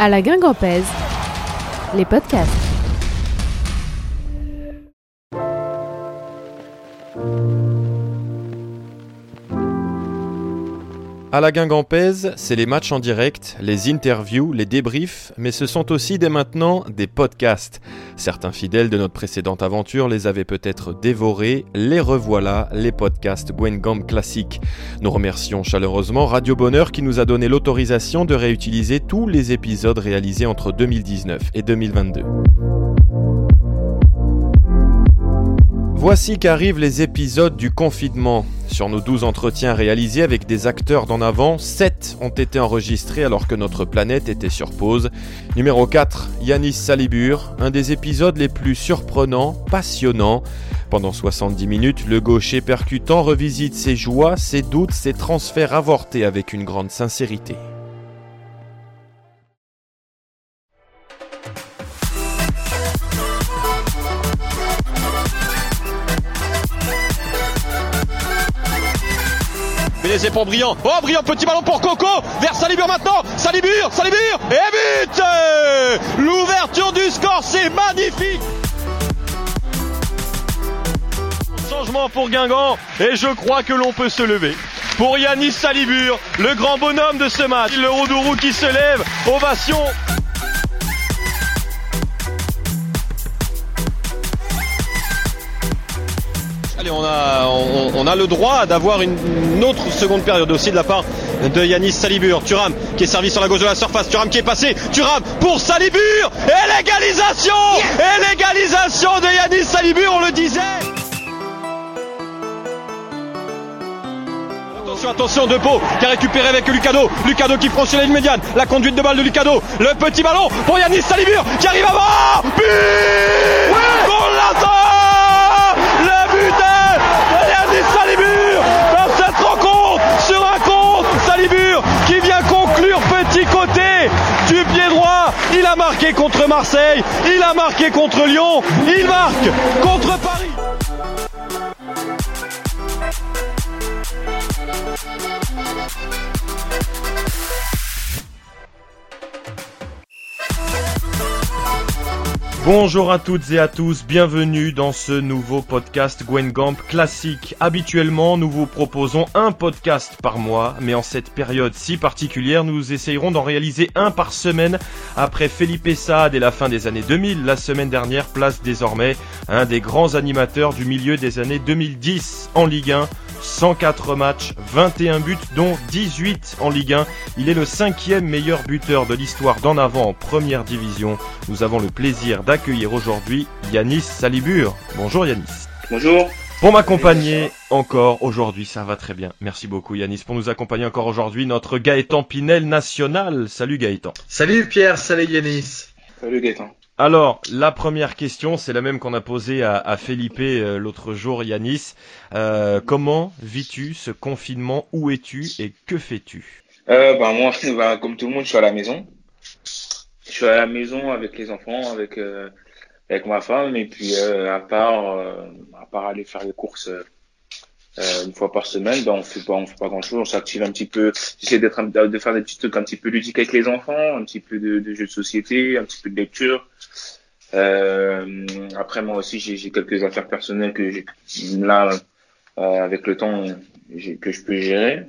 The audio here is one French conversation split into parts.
À la Guingampèse, les podcasts. À la Guingampèse, c'est les matchs en direct, les interviews, les débriefs, mais ce sont aussi dès maintenant des podcasts. Certains fidèles de notre précédente aventure les avaient peut-être dévorés, les revoilà, les podcasts Gwengam classiques. Nous remercions chaleureusement Radio Bonheur qui nous a donné l'autorisation de réutiliser tous les épisodes réalisés entre 2019 et 2022. Voici qu'arrivent les épisodes du confinement. Sur nos 12 entretiens réalisés avec des acteurs d'en avant, 7 ont été enregistrés alors que notre planète était sur pause. Numéro 4, Yanis Salibur, un des épisodes les plus surprenants, passionnants. Pendant 70 minutes, le gaucher percutant revisite ses joies, ses doutes, ses transferts avortés avec une grande sincérité. C'est pour Briand. Oh, Briand, petit ballon pour Coco. Vers Salibur maintenant. Salibur, Salibur. Et but L'ouverture du score, c'est magnifique. Changement pour Guingamp. Et je crois que l'on peut se lever. Pour Yanis Salibur, le grand bonhomme de ce match. Le Roudourou qui se lève. Ovation. Allez, on a, on, a le droit d'avoir une, autre seconde période aussi de la part de Yanis Salibur. Turam qui est servi sur la gauche de la surface. Turam qui est passé. Turam pour Salibur. Et l'égalisation Et l'égalisation de Yanis Salibur, on le disait Attention, attention, De Pau qui a récupéré avec Lucado. Lucado qui franchit la ligne médiane. La conduite de balle de Lucado. Le petit ballon pour Yanis Salibur qui arrive avant. But Pour Il a marqué contre Marseille, il a marqué contre Lyon, il marque contre Paris. Bonjour à toutes et à tous, bienvenue dans ce nouveau podcast Gwen Gamp classique. Habituellement, nous vous proposons un podcast par mois, mais en cette période si particulière, nous essayerons d'en réaliser un par semaine. Après Felipe Saad et la fin des années 2000, la semaine dernière place désormais un des grands animateurs du milieu des années 2010 en Ligue 1 104 matchs, 21 buts dont 18 en Ligue 1. Il est le cinquième meilleur buteur de l'histoire d'en avant en première division. Nous avons le plaisir d'accueillir aujourd'hui Yanis Salibur. Bonjour Yanis. Bonjour. Pour m'accompagner encore aujourd'hui, ça va très bien. Merci beaucoup Yanis pour nous accompagner encore aujourd'hui, notre Gaëtan Pinel national. Salut Gaëtan. Salut Pierre, salut Yanis. Salut Gaëtan. Alors, la première question, c'est la même qu'on a posée à, à Felipe euh, l'autre jour, Yanis. Euh, comment vis-tu ce confinement? Où es-tu et que fais-tu? Euh, bah, Moi, bah, comme tout le monde, je suis à la maison. Je suis à la maison avec les enfants, avec, euh, avec ma femme, et puis euh, à, part, à part aller faire les courses une fois par semaine, bah, on fait pas, on fait pas grand-chose. On s'active un petit peu. J'essaie d'être de faire des petits trucs un petit peu ludiques avec les enfants, un petit peu de, de jeux de société, un petit peu de lecture. Euh, après, moi aussi, j'ai quelques affaires personnelles que là, euh, avec le temps, que je peux gérer.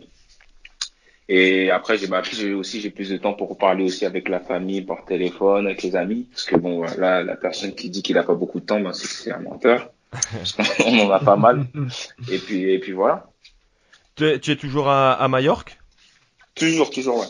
Et après, j'ai bah, aussi j'ai plus de temps pour parler aussi avec la famille par téléphone, avec les amis. Parce que bon, là, la personne qui dit qu'il a pas beaucoup de temps, ben, c'est c'est un menteur. on en a pas mal. Et puis, et puis voilà. Tu es, tu es toujours à, à Majorque? Toujours, toujours, ouais.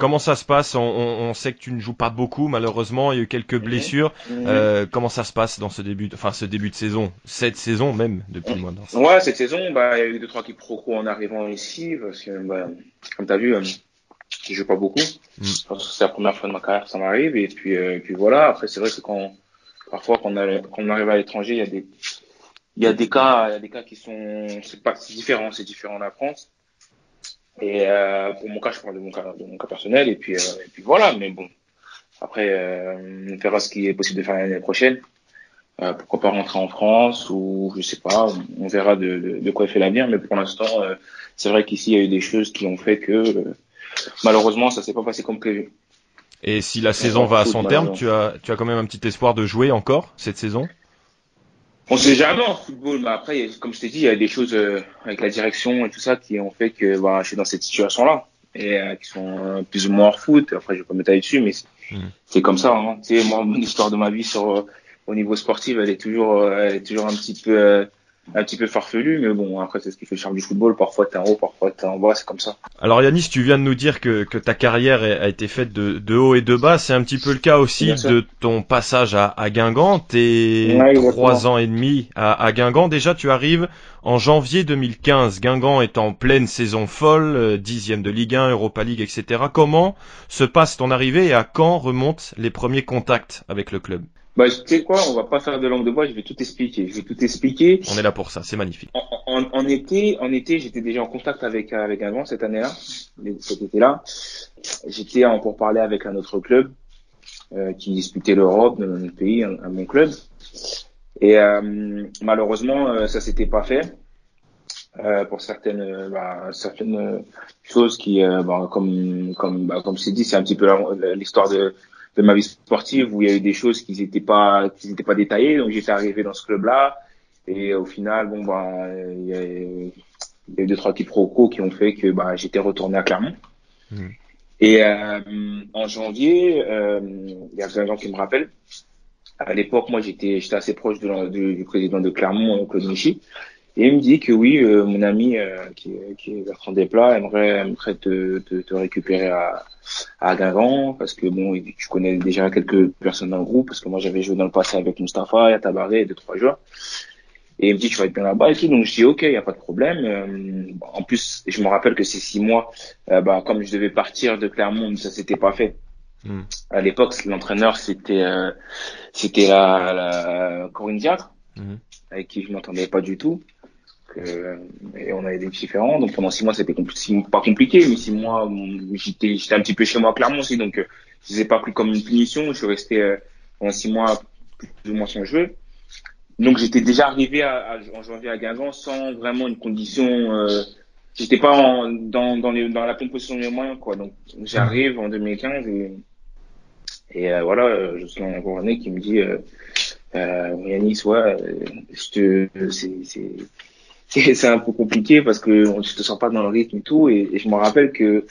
Comment ça se passe? On, on, sait que tu ne joues pas beaucoup, malheureusement. Il y a eu quelques blessures. Euh, comment ça se passe dans ce début, de, enfin ce début de saison, cette saison même depuis le mois de Ouais, cette saison, bah il y a eu deux trois qui pro en arrivant ici parce que bah, comme t'as vu, euh, je joue pas beaucoup. Mm. C'est la première fois de ma carrière que ça m'arrive et puis euh, puis voilà. Après c'est vrai que quand parfois quand on, quand on arrive à l'étranger, il y a des il y a des cas, il y a des cas qui sont c'est pas c'est différent, c'est différent en la France. Et euh, pour mon cas, je parle de mon cas, de mon cas personnel. Et puis, euh, et puis voilà. Mais bon, après, euh, on verra ce qui est possible de faire l'année prochaine. Euh, pourquoi pas rentrer en France ou je sais pas. On verra de, de, de quoi fait l'avenir. Mais pour l'instant, euh, c'est vrai qu'ici, il y a eu des choses qui ont fait que malheureusement, ça s'est pas passé comme prévu. Et si la saison va à son terme, tu as, tu as quand même un petit espoir de jouer encore cette saison? On sait jamais en football, mais après, comme je t'ai dit, il y a des choses euh, avec la direction et tout ça qui ont fait que bah, je suis dans cette situation-là et euh, qui sont euh, plus ou moins hors foot. Après, je vais pas m'étaler dessus, mais c'est mm. comme ça. Hein. Tu sais, moi, mon histoire de ma vie sur au niveau sportif, elle est toujours, elle est toujours un petit peu un petit peu farfelu, mais bon, après, c'est ce qui fait le charme du football. Parfois, t'es en haut, parfois, t'es en bas, c'est comme ça. Alors, Yanis, tu viens de nous dire que, que ta carrière a été faite de, de haut et de bas. C'est un petit peu le cas aussi de ton passage à, à Guingamp. T'es trois ans et demi à, à Guingamp. Déjà, tu arrives en janvier 2015. Guingamp est en pleine saison folle, euh, dixième de Ligue 1, Europa League, etc. Comment se passe ton arrivée et à quand remontent les premiers contacts avec le club? Bah, tu sais quoi, on va pas faire de langue de bois, je vais tout expliquer. Je vais tout expliquer. On est là pour ça, c'est magnifique. En, en, été, en été, j'étais déjà en contact avec avec un grand cette année-là, cet été-là. J'étais en pour parler avec un autre club euh, qui disputait l'Europe dans notre pays, un, mon club. Et euh, malheureusement, euh, ça s'était pas fait. Euh, pour certaines bah, certaines choses qui bah, comme comme bah, comme c'est dit c'est un petit peu l'histoire de de ma vie sportive où il y a eu des choses qui n'étaient pas qui n'étaient pas détaillées. Donc j'étais arrivé dans ce club là et au final bon bah il y a, il y a eu deux trois quiproquos qui ont fait que bah j'étais retourné à Clermont. Mmh. et euh, en janvier euh, il y a un gens qui me rappelle à l'époque moi j'étais j'étais assez proche de, du président de Clermont Claude Michi et il me dit que oui, euh, mon ami euh, qui, qui est Bertrand Desplat aimerait, aimerait te, te, te récupérer à, à Guingamp parce que bon, tu connais déjà quelques personnes dans le groupe parce que moi j'avais joué dans le passé avec Mustafa, Tabaré et deux trois joueurs. Et il me dit tu vas être bien là-bas et tout, donc je dis ok, il y a pas de problème. Euh, en plus, je me rappelle que ces six mois, bah comme je devais partir de Clermont, ça s'était pas fait. Hmm. À l'époque, l'entraîneur c'était c'était la, la Corinne Diatre, hmm. avec qui je m'entendais pas du tout et on avait des différents. Donc pendant six mois, c'était pas compliqué, mais six mois, j'étais, j'étais un petit peu chez moi clairement aussi, donc euh, je les ai pas pris comme une punition. Je suis resté euh, pendant six mois plus ou moins sans jouer. Donc j'étais déjà arrivé à, en janvier à Guingamp sans vraiment une condition. Euh, j'étais pas en, dans dans, la pleine position de mes moyens quoi. Donc j'arrive en 2015 et euh, voilà, je suis un année qui me dit euh, euh, ouais, je te, c'est, c'est un peu compliqué parce que on, te sens pas dans le rythme et tout. Et, je me rappelle que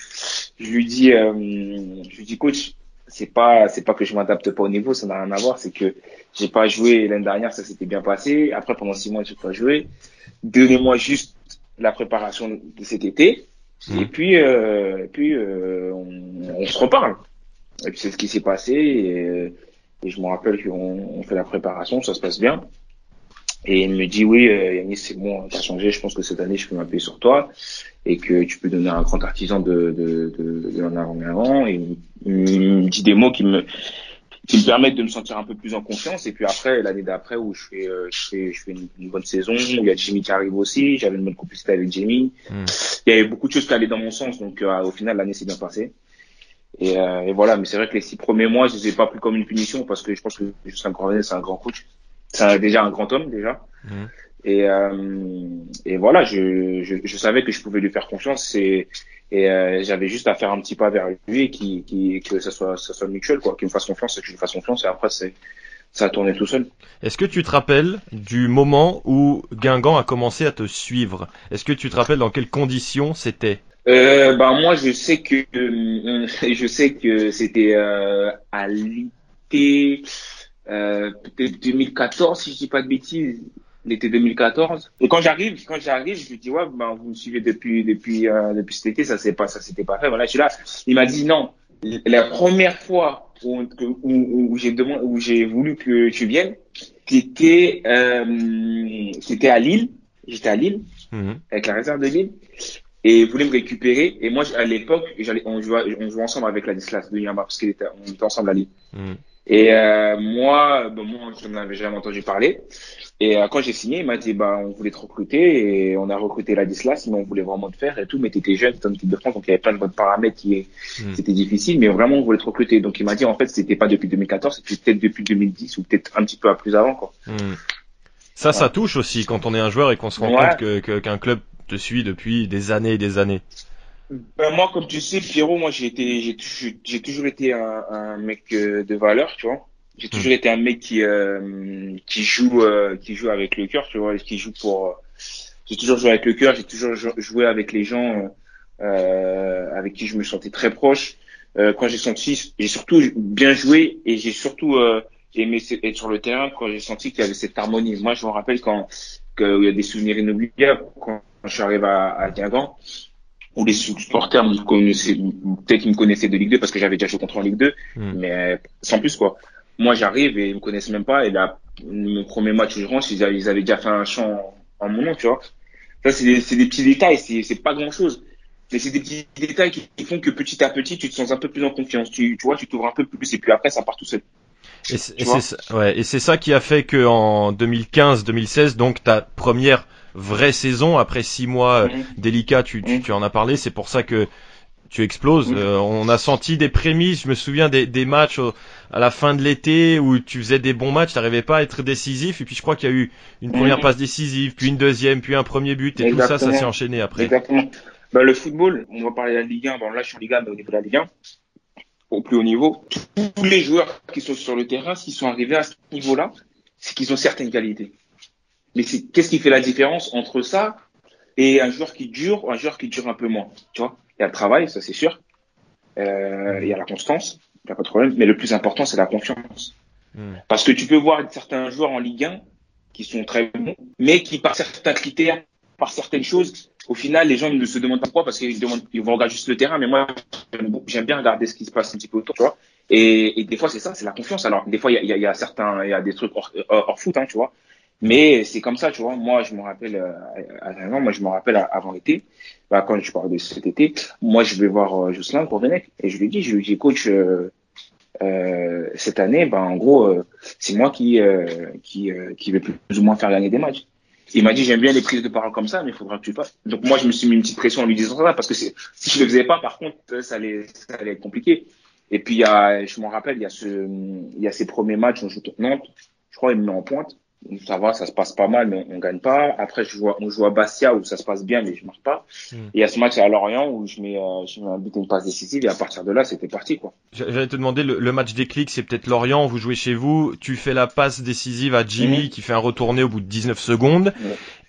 je lui dis, euh, je lui dis coach, c'est pas c'est pas que je m'adapte pas au niveau, ça n'a rien à voir. C'est que j'ai pas joué l'année dernière, ça s'était bien passé. Après pendant six mois, j'ai pas joué. Donnez-moi juste la préparation de cet été. Mmh. Et puis euh, et puis euh, on, on, se reparle. Et puis c'est ce qui s'est passé. Et, et je me rappelle qu'on on fait la préparation, ça se passe bien. Et il me dit oui, euh, Yannis, c'est bon, t'as changé. Je pense que cette année, je peux m'appuyer sur toi et que tu peux donner un grand artisan de de de, de en avant. Et il, me dit des mots qui me qui me permettent de me sentir un peu plus en confiance. Et puis après, l'année d'après où je fais euh, je fais je fais une, bonne saison, il y a Jimmy qui arrive aussi. J'avais une bonne complicité avec Jimmy. Hmm. Il y avait beaucoup de choses qui allaient dans mon sens. Donc euh, au final, l'année s'est bien passée. Et, euh, et, voilà, mais c'est vrai que les six premiers mois, je les ai pas pris comme une punition parce que je pense que Justin Cornet, c'est un grand coach c'est déjà un grand homme déjà. Mmh. Et, euh, et voilà, je, je, je, savais que je pouvais lui faire confiance et, et euh, j'avais juste à faire un petit pas vers lui et qui, qui, que ça soit, ça soit mutuel, quoi, qu'il me fasse confiance et que je lui fasse confiance et après c'est, ça a tourné tout seul. Est-ce que tu te rappelles du moment où Guingamp a commencé à te suivre? Est-ce que tu te rappelles dans quelles conditions c'était? Euh, bah moi je sais que euh, je sais que c'était euh, à l'été euh, peut-être 2014 si je dis pas de bêtises l'été 2014 et quand j'arrive quand j'arrive je lui dis ouais ben vous me suivez depuis depuis euh, depuis cet été ça c'est pas ça c'était pas fait. Voilà je suis là. Il m'a dit non la première fois où, où, où j'ai demandé où j'ai voulu que tu viennes c'était euh, c'était à Lille. J'étais à Lille mhm. avec la réserve de Lille. Et il voulait me récupérer. Et moi à l'époque j'allais on jouait on jouait ensemble avec la Dislas de Yamba parce qu'on était, on était ensemble à Lille. Mhm. Et euh, moi, bon, moi, je n'en avais jamais entendu parler. Et euh, quand j'ai signé, il m'a dit, bah, on voulait te recruter et on a recruté Ladislas, mais on voulait vraiment te faire et tout, mais t'étais jeune, t'étais en équipe de France, donc il y avait plein de bonnes paramètres qui, hmm. c'était difficile, mais vraiment, on voulait te recruter. Donc il m'a dit, en fait, c'était pas depuis 2014, c'était peut-être depuis 2010 ou peut-être un petit peu à plus avant, quoi. Hmm. Ça, ça touche aussi quand on est un joueur et qu'on se rend compte que, qu'un club te suit depuis des années et des années. Ben, moi, comme tu sais, Pierrot, moi, j'ai été, j'ai, j'ai toujours été un, un mec euh, de valeur, tu vois. J'ai Hmm. toujours été un mec qui, euh, qui joue, euh, qui joue avec le cœur, tu vois, et qui joue pour. euh, J'ai toujours joué avec le cœur, j'ai toujours jou- joué avec les gens euh, avec qui je me sentais très proche. Euh, quand j'ai senti, j'ai surtout bien joué et j'ai surtout euh, aimé être sur le terrain quand j'ai senti qu'il y avait cette harmonie. Moi, je me rappelle quand qu'il y a des souvenirs inoubliables quand je suis arrivé à, à Guingamp où les supporters me connaissaient, peut-être qu'ils me connaissaient de Ligue 2 parce que j'avais déjà joué contre en Ligue 2, Hmm. mais sans plus quoi. Moi, j'arrive et ils me connaissent même pas et là, mon premier match où je rentre, ils avaient, ils avaient déjà fait un chant en mon nom, tu vois. Ça, c'est des, petits détails, c'est, pas grand chose. Mais c'est des petits détails qui, qui font que petit à petit, tu te sens un peu plus en confiance. Tu, tu vois, tu t'ouvres un peu plus et puis après, ça part tout seul. Et c'est ça, ouais, et c'est ça qui a fait que en 2015-2016, donc ta première vraie saison après six mois euh, Mhm. délicats, tu, tu, tu en as parlé, c'est pour ça que tu exploses. Euh, on a senti des prémices. Je me souviens des, des matchs au- à la fin de l'été où tu faisais des bons matchs, t'arrivais pas à être décisif. Et puis je crois qu'il y a eu une première passe décisive, puis une deuxième, puis un premier but, et tout ça, ça s'est enchaîné après. Exactement. Ben, le football, on va parler de la Ligue 1. Bon, là, je suis en Ligue 1, mais au niveau de la Ligue 1, au plus haut niveau, tous les joueurs qui sont sur le terrain, s'ils sont arrivés à ce niveau-là, c'est qu'ils ont certaines qualités. Mais c'est, qu'est-ce qui fait la différence entre ça et un joueur qui dure ou un joueur qui dure un peu moins? Tu vois? Il y a le travail, ça c'est sûr. Euh, il y a la constance, il n'y a pas de problème. Mais le plus important, c'est la confiance. Hmm. Parce que tu peux voir certains joueurs en Ligue 1 qui sont très bons, mais qui par certains critères, par certaines choses, au final, les gens ne se demandent pas pourquoi parce qu'ils demandent, ils vont regarder juste le terrain. Mais moi, j'aime- bien regarder ce qui se passe un petit peu autour, tu vois. Et, et des fois, c'est ça, c'est la confiance. Alors, des fois, il y a, il y a- il y a certains, il y a des trucs hors, hors, hors foot, hein, tu vois. Mais c'est comme ça, tu vois. Moi, je me rappelle, euh, moi, je me rappelle avant l'été, bah, quand je parle de cet été, moi, je vais voir euh, Jocelyn pour Venec et je lui dis, je lui dis, coach, euh, euh, cette année, ben, en gros, euh, c'est moi qui, euh, qui, euh, qui vais plus ou moins faire gagner des matchs. Il m'a dit, j'aime bien les prises de parole comme ça, mais il faudra que tu fasses. Donc, moi, je me suis mis une petite pression en lui disant ça, parce que si je le faisais pas, par contre, ça allait, ça allait être compliqué. Et puis, il y a, je m'en rappelle, il y a ce, il y a ces premiers matchs, on joue Nantes. Je crois, il me met en pointe. Ça va, ça se passe pas mal, mais on, on gagne pas. Après, je à- on joue à Bastia où ça se passe bien, mais je marche pas. Mm. Et il y a ce match à Lorient où je mets, euh, je mets un but et une passe décisive, et à partir de là, c'était parti, quoi. J'allais te demander, le, le match déclic, c'est peut-être Lorient, vous jouez chez vous, tu fais la passe décisive à Jimmy Mhm. qui fait un retourné au bout de 19 secondes,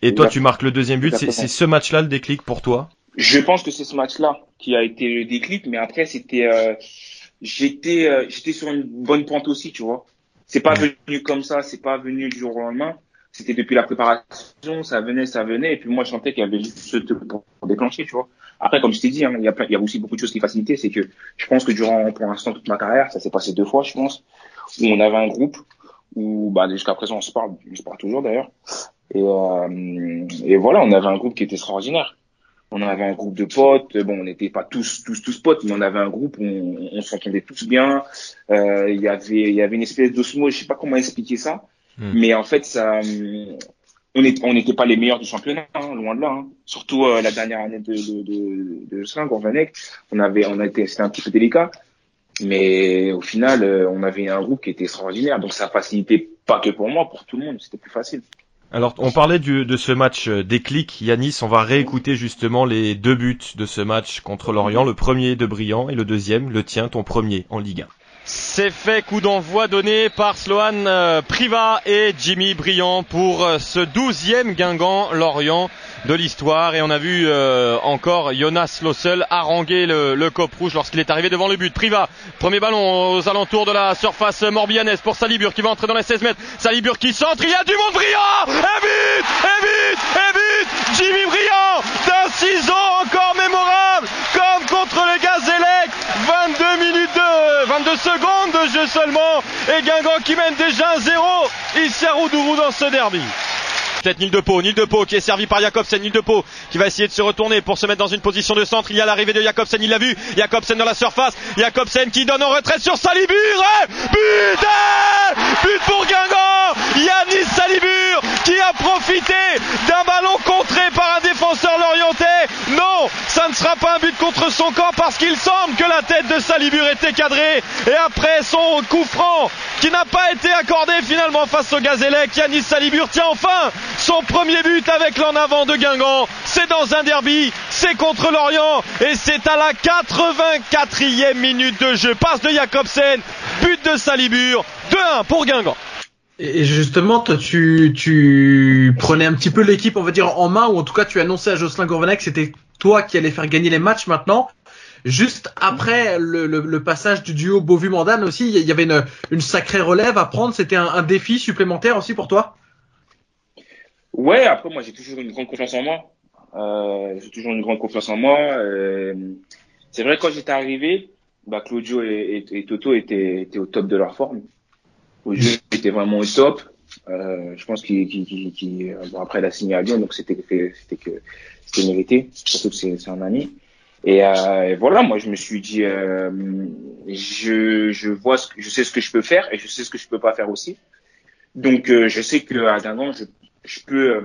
et toi tu marques le deuxième but, c'est ce match-là le déclic pour toi? Je pense que c'est ce match-là qui a été le déclic, mais après c'était, euh, j'étais, euh, j'étais sur une bonne pente aussi, tu vois. C'est pas venu comme ça, c'est pas venu du jour au lendemain. C'était depuis la préparation, ça venait, ça venait, et puis moi je sentais qu'il y avait juste ce truc pour, pour déclencher, tu vois. Après, comme je t'ai dit, hein, il y a plein, il y a aussi beaucoup de choses qui facilitaient, c'est que je pense que durant, pour l'instant, toute ma carrière, ça s'est passé deux fois, je pense, où on avait un groupe où, bah, jusqu'à présent, on se parle, on se parle toujours d'ailleurs. Et, euh, et voilà, on avait un groupe qui était extraordinaire on avait un groupe de potes. Bon, on n'était pas tous tous tous potes, mais on avait un groupe où on, on s'entendait tous bien. Euh, Il y avait il y avait une espèce d'osmose. Je sais pas comment expliquer ça, Hmm. mais en fait, ça, hum, on n'était pas les meilleurs du championnat, hein, loin de là. hein. Surtout euh, la dernière année de de de, de Gourvenec, on avait on a été c'était un petit peu délicat. Mais au final, euh, on avait un groupe qui était extraordinaire. Donc ça facilitait pas que pour moi, pour tout le monde. C'était plus facile. Alors, on parlait de ce match euh, déclic, Yanis, on va réécouter justement les deux buts de ce match contre Lorient, le premier de Briand et le deuxième, le tien, ton premier en Ligue 1. C'est fait, coup d'envoi donné par Sloan euh, Priva et Jimmy Briand pour euh, ce douzième Guingamp Lorient de l'histoire et on a vu euh, encore Jonas Lossel haranguer le, le cop rouge lorsqu'il est arrivé devant le but. Priva, premier ballon aux alentours de la surface morbihannaise pour Salibur qui va entrer dans les 16 mètres. Salibur qui centre, il y a du monde Briand Et but Et but Et but Jimmy Briand d'un ciseau encore mémorable comme contre le Gazélec 22 minutes de 22 secondes de jeu seulement et Guingamp qui mène déjà 1-0 ici à Roudourou dans ce derby. Peut-être Nil de Pau, Nil de Pau qui est servi par Jacobsen, Nil de Pau qui va essayer de se retourner pour se mettre dans une position de centre. Il y a l'arrivée de Jacobsen, il l'a vu. Jacobsen dans la surface, Jacobsen qui donne en retrait sur Salibur. Et but et But pour Guingamp Yanis Salibur qui a profité d'un ballon contré par un défenseur lorientais. Non, ça ne sera pas un but contre son camp parce qu'il semble que la tête de Salibur était cadrée. Et après son coup franc qui n'a pas été accordé finalement face au Gazélec, Yanis Salibur tient enfin son premier but avec l'en avant de Guingamp. C'est dans un derby, c'est contre l'Orient et c'est à la 84e minute de jeu. Passe de Jacobsen, but de Salibur, 2-1 pour Guingamp. Et justement, toi, tu, tu prenais un petit peu l'équipe, on va dire, en main, ou en tout cas, tu annonçais à Jocelyn Gourvenec que c'était toi qui allais faire gagner les matchs maintenant. Juste après le, le, passage du duo Beauvu-Mandane aussi, il y avait une, sacrée relève à prendre. C'était un, défi supplémentaire aussi pour toi? Ouais, après, moi, j'ai toujours une grande confiance en moi. Euh, j'ai toujours une grande confiance en moi. Euh, c'est vrai, quand j'étais arrivé, bah, Claudio et, et, et Toto étaient, étaient au top de leur forme au jeu était vraiment au top. Euh, je pense qu'il, qu'il, qu'il, bon, après il a signé à Lyon, donc c'était c'était que c'était mérité, surtout que c'est, c'est un ami. Et, euh, et, voilà, moi je me suis dit, euh, je, je vois, ce que, je sais ce que je peux faire et je sais ce que je peux pas faire aussi. Donc euh, je sais que à Guingamp, je, je peux, euh,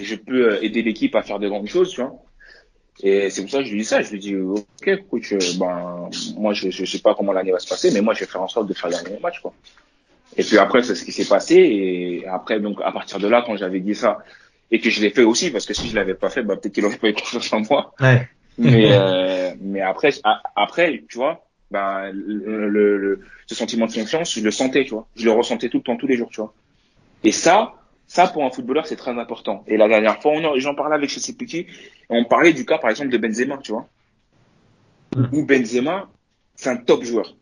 je peux aider l'équipe à faire de grandes choses, tu vois. Et c'est pour ça que je lui dis ça. Je lui dis, ok, coach, ben, moi, je, je sais pas comment l'année va se passer, mais moi, je vais faire en sorte de faire gagner le match, quoi. Et puis après, c'est ce qui s'est passé. Et après, donc, à partir de là, quand j'avais dit ça, et que je l'ai fait aussi, parce que si je l'avais pas fait, bah, peut-être qu'il aurait pas eu confiance en moi. Ouais. Mais, euh, mais après, après, tu vois, ben, le, le, le, ce sentiment de confiance, je le sentais, tu vois. Je le ressentais tout le temps, tous les jours, tu vois. Et ça, ça, pour un footballeur, c'est très important. Et la dernière fois, j'en parlais avec chez Petit, on parlait du cas, par exemple, de Benzema, tu vois. Mmh. Où Benzema, c'est un top joueur.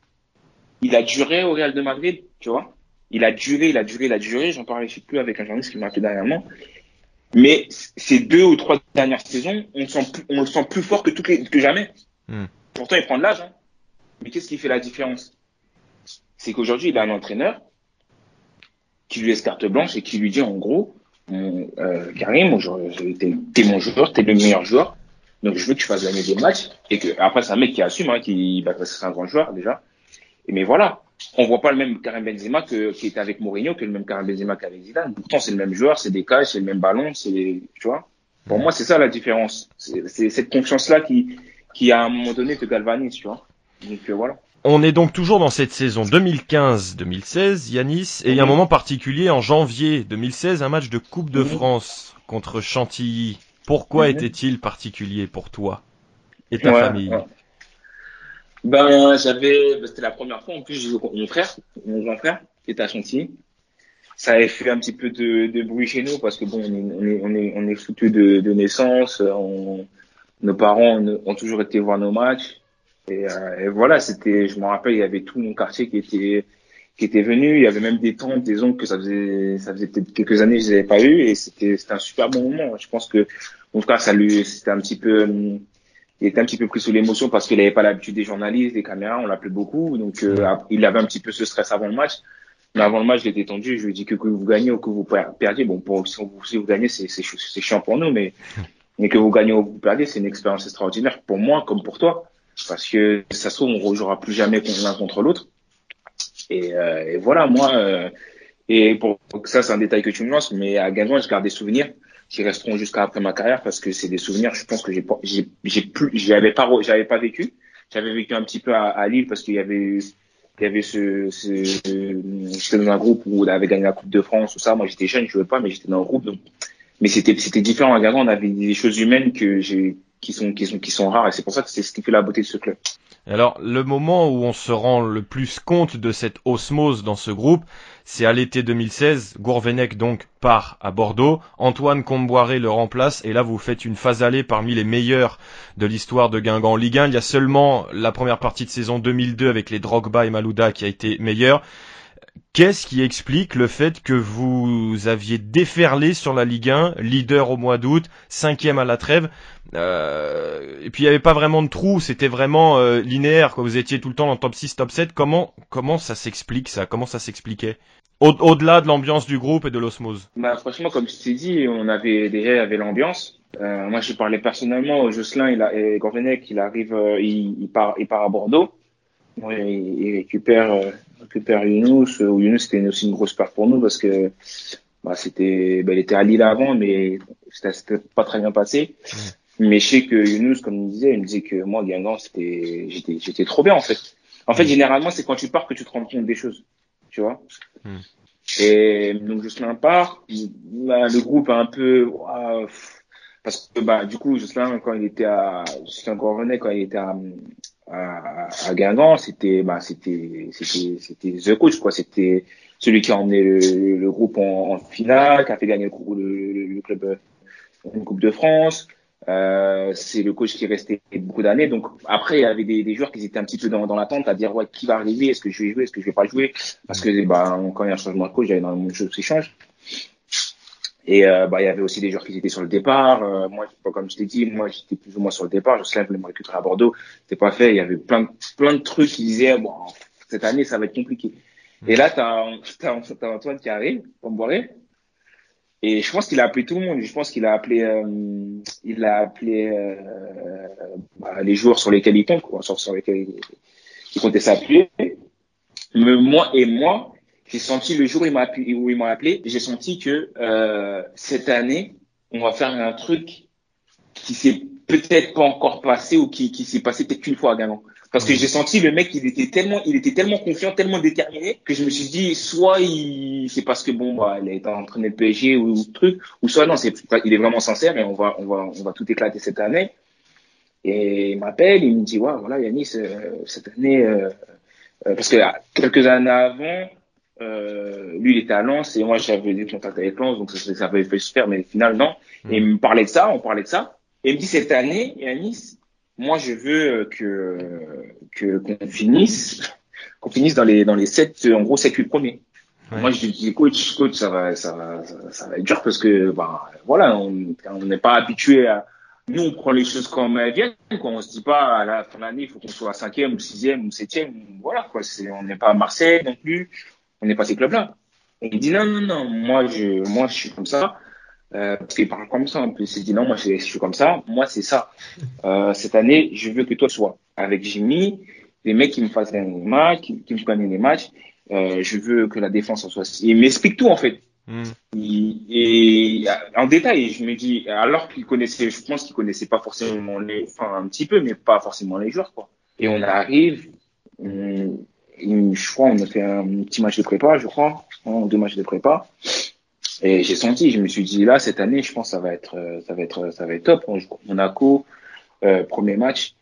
Il a duré au Real de Madrid, tu vois. Il a duré, il a duré, il a duré. J'en parlais, je sais plus, avec un journaliste qui m'a appelé dernièrement. Mais ces deux ou trois dernières saisons, on le sent plus, on le sent plus fort que, toutes les, que jamais. Mmh. Pourtant, il prend de l'âge, hein. Mais qu'est-ce qui fait la différence? C'est qu'aujourd'hui, il a un entraîneur qui lui laisse carte blanche et qui lui dit en gros, euh, Karim, t'es mon joueur, t'es le meilleur joueur, donc je veux que tu fasses gagner des matchs et que après c'est un mec qui assume, hein, qui bah, c'est un grand joueur déjà. Et mais voilà, on voit pas le même Karim Benzema que qui était avec Mourinho que le même Karim Benzema qu'avec Zidane. Pourtant c'est le même joueur, c'est des cages, c'est le même ballon, c'est tu vois. Pour moi c'est ça la différence. C'est cette confiance là qui qui à un moment donné te galvanise, tu vois. Donc euh, voilà. On est donc toujours dans cette saison 2015-2016, Yanis, et il y a un moment particulier en janvier 2016, un match de Coupe de France contre Chantilly. Pourquoi était-il particulier pour toi et ta ouais, famille? Ouais. Ben, j'avais, c'était la première fois en plus, je jouais contre mon frère, mon grand frère, qui était à Chantilly. Ça avait fait un petit peu de, de bruit chez nous parce que bon, on est, on est, on est, foutu de, de naissance. On, nos parents ont, ont toujours été voir nos matchs. Et, euh, et, voilà, c'était, je me rappelle, il y avait tout mon quartier qui était qui était venu. Il y avait même des tantes, des oncles que ça faisait ça faisait peut-être quelques années que je les avais pas eu et c'était c'était un super bon moment. Je pense que en tout cas ça lui c'était un petit peu il était un petit peu pris sous l'émotion parce qu'il n'avait pas l'habitude des journalistes, des caméras, on l'appelait beaucoup, donc euh, il avait un petit peu ce stress avant le match. Mais avant le match, il était tendu. Je lui ai dit que, que vous gagnez ou que vous perdiez. Bon, pour, si, vous, si vous gagnez, c'est c'est chiant pour nous, mais mais que vous gagnez ou que vous perdiez, c'est une expérience extraordinaire pour moi comme pour toi parce que ça se trouve on rejouera plus jamais l'un contre l'autre. Et, euh, et, voilà, moi, euh, et pour ça c'est un détail que tu me lances, mais à Guingamp je garde des souvenirs qui resteront jusqu'à après ma carrière parce que c'est des souvenirs, je pense que j'ai j'ai j'ai plus, j'avais pas j'avais pas vécu, j'avais vécu un petit peu à, à Lille parce qu'il y avait il y avait ce, ce j'étais dans un groupe où on avait gagné la Coupe de France tout ça, moi j'étais jeune, je jouais pas, mais j'étais dans un groupe donc. Mais c'était c'était différent à Guingamp, on avait des choses humaines que j'ai qui sont rares et c'est pour ça que c'est ce qui fait la beauté de ce club. Alors le moment où on se rend le plus compte de cette osmose dans ce groupe, c'est à l'été 2016. Gourvenec donc part à Bordeaux, Antoine Comboiré le remplace et là vous faites une phase allée parmi les meilleurs de l'histoire de Guingamp Ligue 1. Il y a seulement la première partie de saison 2002 avec les Drogba et Malouda qui a été meilleure. Qu'est-ce qui explique le fait que vous aviez déferlé sur la Ligue 1, leader au mois d'août, cinquième à la trêve, euh, et puis il n'y avait pas vraiment de trou, c'était vraiment euh, linéaire, quoi. Vous étiez tout le temps dans top 6, top 7. Comment comment ça s'explique ça? Comment ça s'expliquait? Au-delà de l'ambiance du groupe et de l'osmose. Bah franchement, comme je t'ai dit, on avait déjà avait l'ambiance. Euh, moi, j'ai parlé personnellement. Jocelyn il a, et Gorvenec, il arrive, euh, il, part, il part à Bordeaux. Il, il récupère euh, récupère Younous. Ou Younous, c'était aussi une grosse part pour nous parce que bah, c'était, bah, il était à Lille avant, mais c'était pas très bien passé. Mais je sais que Younous, comme il disait, il me disait que moi, Guingamp, c'était, j'étais, j'étais trop bien, en fait. En fait, généralement, c'est quand tu pars que tu te rends compte des choses. Tu vois? Et donc, Jocelyn part. Bah, le groupe a un peu, parce que, bah, du coup, Jocelyn, quand il était à, Jocelyn Corvenet, quand il était à, à, à Guingamp, c'était, bah, c'était, c'était, c'était The Coach, quoi. C'était celui qui a emmené le, le groupe en, en, finale, qui a fait gagner le, le, le club, euh, une Coupe de France. Euh, c'est le coach qui est resté beaucoup d'années. Donc après, il y avait des, des, joueurs qui étaient un petit peu dans, dans l'attente à dire ouais, qui va arriver, est-ce que je vais jouer, est-ce que je vais pas jouer, parce que bah, quand il y a un changement de coach, il y a énormément de choses qui changent. Et euh, bah, il y avait aussi des joueurs qui étaient sur le départ. Euh, moi, comme je t'ai dit, moi j'étais plus ou moins sur le départ. Je voulais me récupérer à Bordeaux, c'était pas fait. Il y avait plein, plein de trucs qui disaient bon, cette année ça va être compliqué. Et là, t'as as, Antoine qui arrive, Pomboré, et je pense qu'il a appelé tout le monde. Je pense qu'il a appelé, euh, il a appelé euh, bah, les joueurs sur lesquels il compte, quoi, sur, sur lesquels il, il comptait s'appuyer. Mais moi et moi, j'ai senti le jour où il m'a appelé, où j'ai senti que euh, cette année, on va faire un truc qui s'est peut-être pas encore passé ou qui, qui s'est passé peut-être qu'une fois à Guingamp. Parce que j'ai senti le mec, il était tellement, il était tellement confiant, tellement déterminé que je me suis dit, soit il, c'est parce que bon, bah, il est entraîné le PSG ou, ou truc, ou soit non, c'est, il est vraiment sincère et on va, on va, on va tout éclater cette année. Et il m'appelle, il me dit, ouais, voilà, Yanis, euh, cette année, euh, euh, parce que quelques années avant, euh, lui, il était à Lens et moi, j'avais des contacts avec Lens, donc ça, ça avait fait se faire, mais au final, non. Et il me parlait de ça, on parlait de ça. Et il me dit, cette année, Yanis, moi, je veux que que qu'on finisse qu'on finisse dans les dans les sept en gros sept huit premiers. Ouais. Moi, je dis coach, coach, ça va ça va ça, va être dur parce que bah voilà, on on n'est pas habitué à nous on prend les choses comme elles viennent quoi. On se dit pas à la fin de l'année il faut qu'on soit cinquième ou sixième ou septième. Voilà quoi. C'est on n'est pas à Marseille non plus. On n'est pas ces clubs là. Et il dit non non non moi je moi je suis comme ça. Euh, parce qu'il parle comme ça en plus. Il dit non, moi je, je suis comme ça, moi c'est ça. Euh, cette année, je veux que toi sois avec Jimmy, les mecs qui me fassent gagner les matchs, qui, qui me gagnent les matchs. Euh, je veux que la défense en soit. Il m'explique tout en fait. Mm. Il, et en détail, je me dis, alors qu'il connaissait, je pense qu'il connaissait pas forcément les, enfin un petit peu, mais pas forcément les joueurs quoi. Et on arrive, on, je crois, on a fait un petit match de prépa, je crois, deux matchs de prépa. Et j'ai senti, je me suis dit là cette année, je pense que ça va être, ça va être, ça va être top. On joue Monaco, euh, premier match,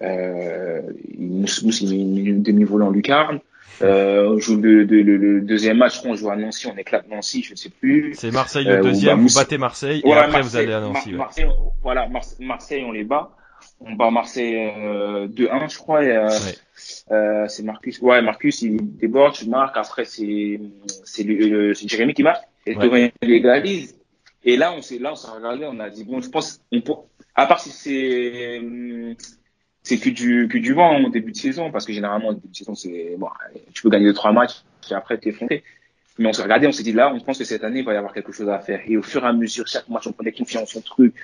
euh, il une demi-volant lucarne. Euh, on joue le, le, le, deuxième match, on joue à Nancy, on éclate Nancy, je ne sais plus. C'est Marseille le deuxième, bah, vous battez Marseille et voilà, après Marseille, vous allez à Nancy. Mar Marseille, ouais. voilà, Marseille, on les bat. On bat Marseille euh, 2-1, je crois. Et, euh, ouais. euh, c'est Marcus. Ouais, Marcus, il déborde, je marque. Après, c'est c'est Jérémy qui marque. Et ouais. il égalise. Et là, on s'est là, on s'est regardé, on a dit bon, je pense, on peut, à part si c'est c'est que du que du vent au début de saison, parce que généralement au début de saison, c'est bon, tu peux gagner deux trois matchs, et après t'es effondré. Mais on s'est regardé, on s'est dit là, on pense que cette année il va y avoir quelque chose à faire. Et au fur et à mesure, chaque match, on prenait confiance en truc.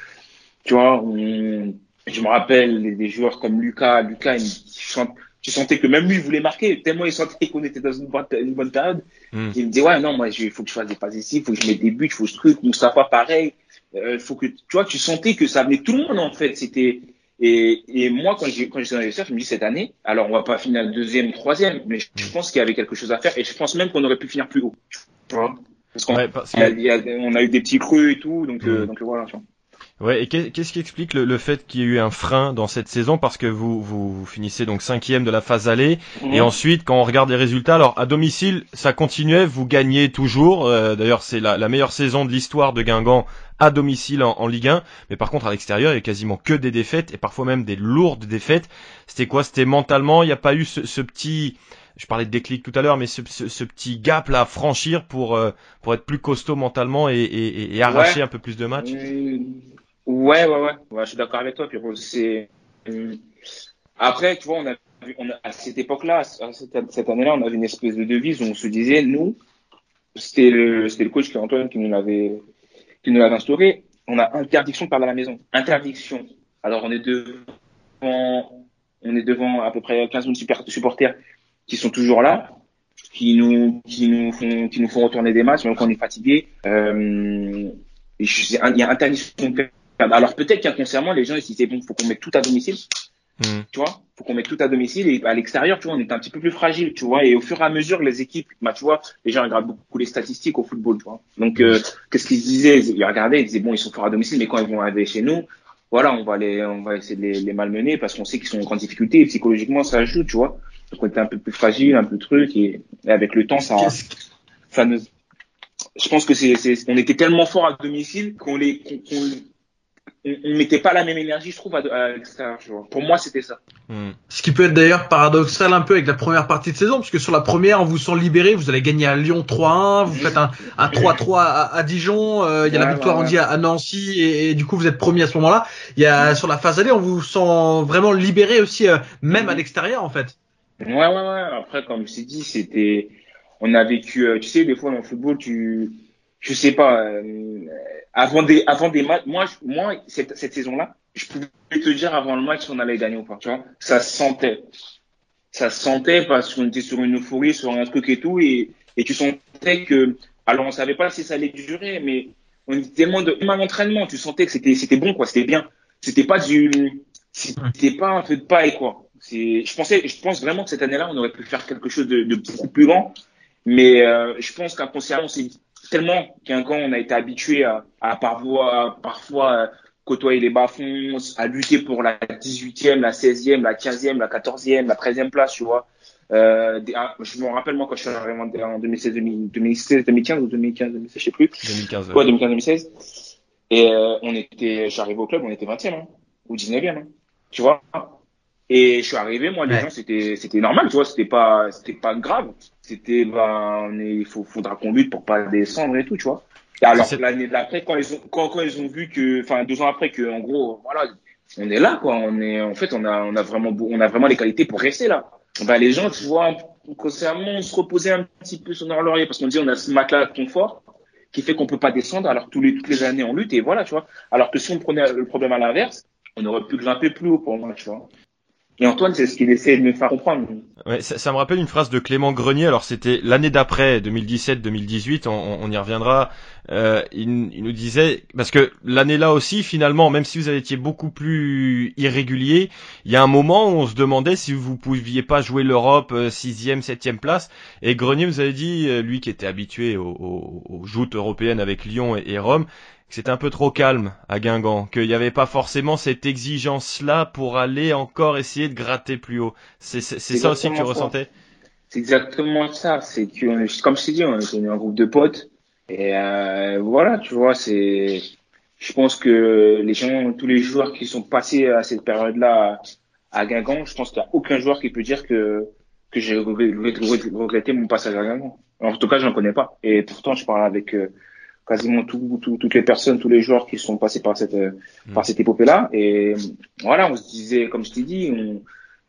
Tu vois, on, je me rappelle des joueurs comme Lucas. Lucas, il tu sentais que même lui il voulait marquer tellement il sentait qu'on était dans une bonne, une bonne période. Mm. Il me dit ouais non moi il faut que je fasse des passes ici, il faut que je mette des buts, il faut je truc. Moustapha pareil. Euh, faut que tu vois tu sentais que ça venait tout le monde en fait. C'était et, et moi quand j'ai quand j'étais dans les je me dis cette année alors on va pas finir deuxième, troisième, mais je, je pense qu'il y avait quelque chose à faire et je pense même qu'on aurait pu finir plus haut. Tu vois parce qu'on ouais, parce a, a, on a eu des petits creux et tout donc mm. euh, donc voilà. Tu vois. Ouais, et qu'est-ce qui explique le, le fait qu'il y ait eu un frein dans cette saison? Parce que vous, vous, vous finissez donc cinquième de la phase allée, mmh. et ensuite, quand on regarde les résultats, alors à domicile, ça continuait, vous gagnez toujours. Euh, D'ailleurs, c'est la, la, meilleure saison de l'histoire de Guingamp à domicile en, en, Ligue 1. Mais par contre, à l'extérieur, il y a quasiment que des défaites, et parfois même des lourdes défaites. C'était quoi? C'était mentalement, il n'y a pas eu ce, ce petit je parlais de déclic tout à l'heure, mais ce, ce, ce, petit gap là à franchir pour euh, pour être plus costaud mentalement et, et, et arracher ouais. un peu plus de matchs? Ouais, ouais, ouais, ouais, je suis d'accord avec toi, Pierrot. C'est après, tu vois, on a, on a à cette époque-là, cette, année-là, on avait une espèce de devise où on se disait, nous, c'était le, c'était le coach Antoine qui nous l'avait, qui nous l'avait instauré. On a interdiction de parler à la maison. Interdiction. Alors on est devant, on est devant à peu près 15 000 supporters qui sont toujours là, qui nous, qui nous font, qui nous font retourner des matchs, même quand on est fatigué. Euh, il y a interdiction de Alors peut-être qu'inconsciemment, les gens ils se disaient bon, faut qu'on mette tout à domicile. Hmm. Tu vois, faut qu'on mette tout à domicile et à l'extérieur, tu vois, on est un petit peu plus fragile, tu vois. Et au fur et à mesure, les équipes, bah, tu vois, les gens regardent beaucoup les statistiques au football, tu vois. Donc, euh, qu'est-ce qu'ils se disaient? Ils regardaient, ils disaient bon, ils sont forts à domicile, mais quand ils vont arriver chez nous, voilà, on va les, on va essayer de les, les malmener parce qu'on sait qu'ils sont en grande difficulté et psychologiquement ça joue, tu vois. Donc on était un peu plus fragile, un peu truc et, et avec le temps ça, ça ne, je pense que c'est, c'est, on était tellement fort à domicile qu'on les, qu'on, qu'on- on, on mettait pas la même énergie, je trouve, à, à l'extérieur. Pour moi, c'était ça. Hmm. Ce qui peut être d'ailleurs paradoxal un peu avec la première partie de saison, parce que sur la première, on vous sent libéré, vous allez gagner à Lyon 3-1, vous faites un, un 3-3 à, à Dijon, euh, il y a la victoire ouais, on ouais. dit à, Nancy, et, et du coup vous êtes premier à ce moment-là. Il y a sur la phase allée, on vous sent vraiment libéré aussi, euh, même à l'extérieur en fait. Ouais, ouais, ouais. Après, comme je t'ai dit, c'était, on a vécu, euh, tu sais, des fois dans le football, tu, je sais pas, euh, avant des, avant des matchs, moi, moi, cette, cette saison-là, je pouvais te dire avant le match si on allait gagner ou pas, tu vois. Ça se sentait. Ça se sentait parce qu'on était sur une euphorie, sur un truc et tout, et, et tu sentais que, alors on savait pas si ça allait durer, mais on était tellement de, même à l'entraînement, tu sentais que c'était, c'était bon, quoi, c'était bien. C'était pas du, c'était pas un feu de paille, quoi. C'est, je pensais, je pense vraiment que cette année-là, on aurait pu faire quelque chose de, de beaucoup plus grand. Mais euh, je pense qu'inconsciemment, on s'est dit tellement qu'un camp, on a été habitué à, à parfois, parfois euh, côtoyer les bas-fonds, à lutter pour la 18e, la 16e, la 15e, la 14e, la 13e place, tu vois. Euh, ah, je me rappelle, moi, quand je suis arrivé en en 2016, 2000 2016, 2015 ou 2015, 2016, je sais plus. 2015. Ouais, 2015-2016. Et euh, on était, j'arrive au club, on était 20e, hein, ou 19e, hein, tu vois. Et je suis arrivé, moi, les Ouais. gens, c'était, c'était normal, tu vois, c'était pas, c'était pas grave. C'était, ben, il faut, faudra qu'on lutte pour pas descendre et tout, tu vois. Et alors, l'année d'après, quand ils ont, quand, quand ils ont vu que, enfin, deux ans après que, en gros, voilà, on est là, quoi, on est, en fait, on a, on a vraiment, on a vraiment les qualités pour rester là. Ben, les gens, tu vois, consciemment, on se reposait un petit peu sur leur laurier parce qu'on dit, on a ce matelas de confort qui fait qu'on peut pas descendre alors que tous les, toutes les années on lutte et voilà, tu vois. Alors que si on prenait le problème à l'inverse, on aurait pu grimper plus haut pour moi, tu vois. Et Antoine, c'est ce qu'il essaie de me faire comprendre. Ouais, ça, ça me rappelle une phrase de Clément Grenier. Alors c'était l'année d'après, 2017-2018. On, on- y reviendra. Euh, il, il nous disait parce que l'année là aussi, finalement, même si vous été beaucoup plus irrégulier, il y a un moment où on se demandait si vous pouviez pas jouer l'Europe euh, sixième, septième place. Et Grenier vous avait dit, euh, lui qui était habitué aux, aux, aux joutes européennes avec Lyon et Rome, que c'était un peu trop calme à Guingamp, qu'il n'y avait pas forcément cette exigence-là pour aller encore essayer de gratter plus haut. C'est ça aussi que tu ça. ressentais? C'est exactement ça. C'est que, comme je t'ai dit, on est un groupe de potes. Et euh, voilà, tu vois, c'est. Je pense que les gens, tous les joueurs qui sont passés à cette période-là à, Guingamp, je pense qu'il n'y a aucun joueur qui peut dire que que j'ai regretté mon passage à Guingamp. En tout cas, je n'en connais pas. Et pourtant, je parle avec euh, quasiment tout, tout- toutes les personnes, tous les joueurs qui sont passés par cette euh, Mm. par cette épopée-là. Et voilà, on se disait, comme je t'ai dit, on,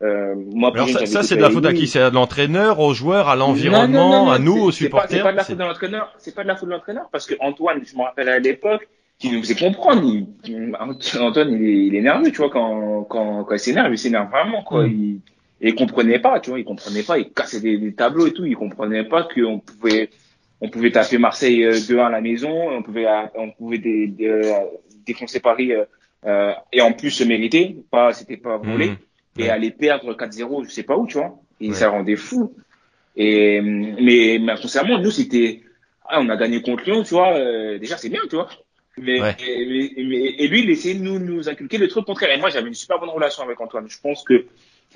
euh, moi, Alors ça, c'est de la faute à qui C'est à l'entraîneur, aux joueurs, à l'environnement, à nous, aux supporters C'est pas de la faute de l'entraîneur. C'est pas de la faute de l'entraîneur parce que Antoine, je me rappelle à l'époque, qui nous faisait comprendre. Il, Antoine, il est, il est nerveux, tu vois, quand, quand, quand il s'énerve, il s'énerve vraiment, quoi. Mm. Il, il comprenait pas, tu vois, il comprenait pas, il cassait des, des tableaux et tout, il comprenait pas qu'on pouvait, on pouvait taper Marseille euh, 2-1 à la maison, on pouvait, euh, on pouvait dé- dé- euh, défoncer Paris, euh, euh, et en plus se mériter, pas, c'était pas volé Mhm. et Ouais. aller perdre 4-0, je sais pas où, tu vois. Et Ouais. ça rendait fou. Et mais, mais sincèrement, nous c'était, ah, on a gagné contre Lyon, tu vois. euh, déjà c'est bien, tu vois. Mais, Ouais. mais, et lui, il essayait de nous nous inculquer le truc contraire. Et moi, j'avais une super bonne relation avec Antoine. Je pense que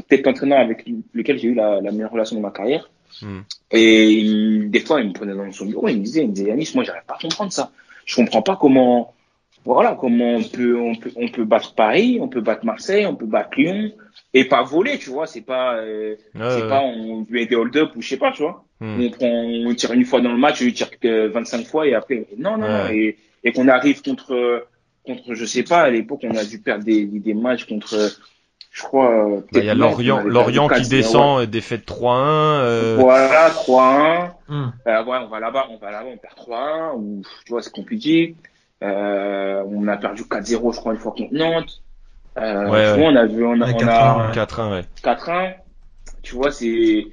peut-être l'entraîneur avec lequel j'ai eu la, la meilleure relation de ma carrière. Mhm. Et il- des fois, il me prenait dans son bureau, il me disait, il me disait, Yanis, moi, j'arrive pas à comprendre ça. Je comprends pas comment, voilà, comment on peut, on peut, on peut battre Paris, on peut battre Marseille, on peut battre Lyon, et pas voler, tu vois. C'est pas, euh, c'est ouais. pas, on met des hold-up ou je sais pas, tu vois. Mhm. On prend, on tire une fois dans le match, il tire que 25 fois et après, non, non, non. Ouais. Et, et qu'on arrive contre, contre, je sais pas, à l'époque, on a dû perdre des, des matchs contre, je crois, euh, Bah, Il y a Lorient, Lorient qui 4-0, descend, euh, défaite 3-1. euh, Voilà, 3-1. Hmm. Euh, ouais, on va là-bas, on va là-bas, on perd 3-1, ou, tu vois, c'est compliqué. Euh, on a perdu 4-0, je crois, une fois contre Nantes. Euh, Ouais, tu ouais. vois, on a vu, on a, Ouais, on 4-1, a ouais. 4-1, ouais. 4-1. Tu vois, c'est,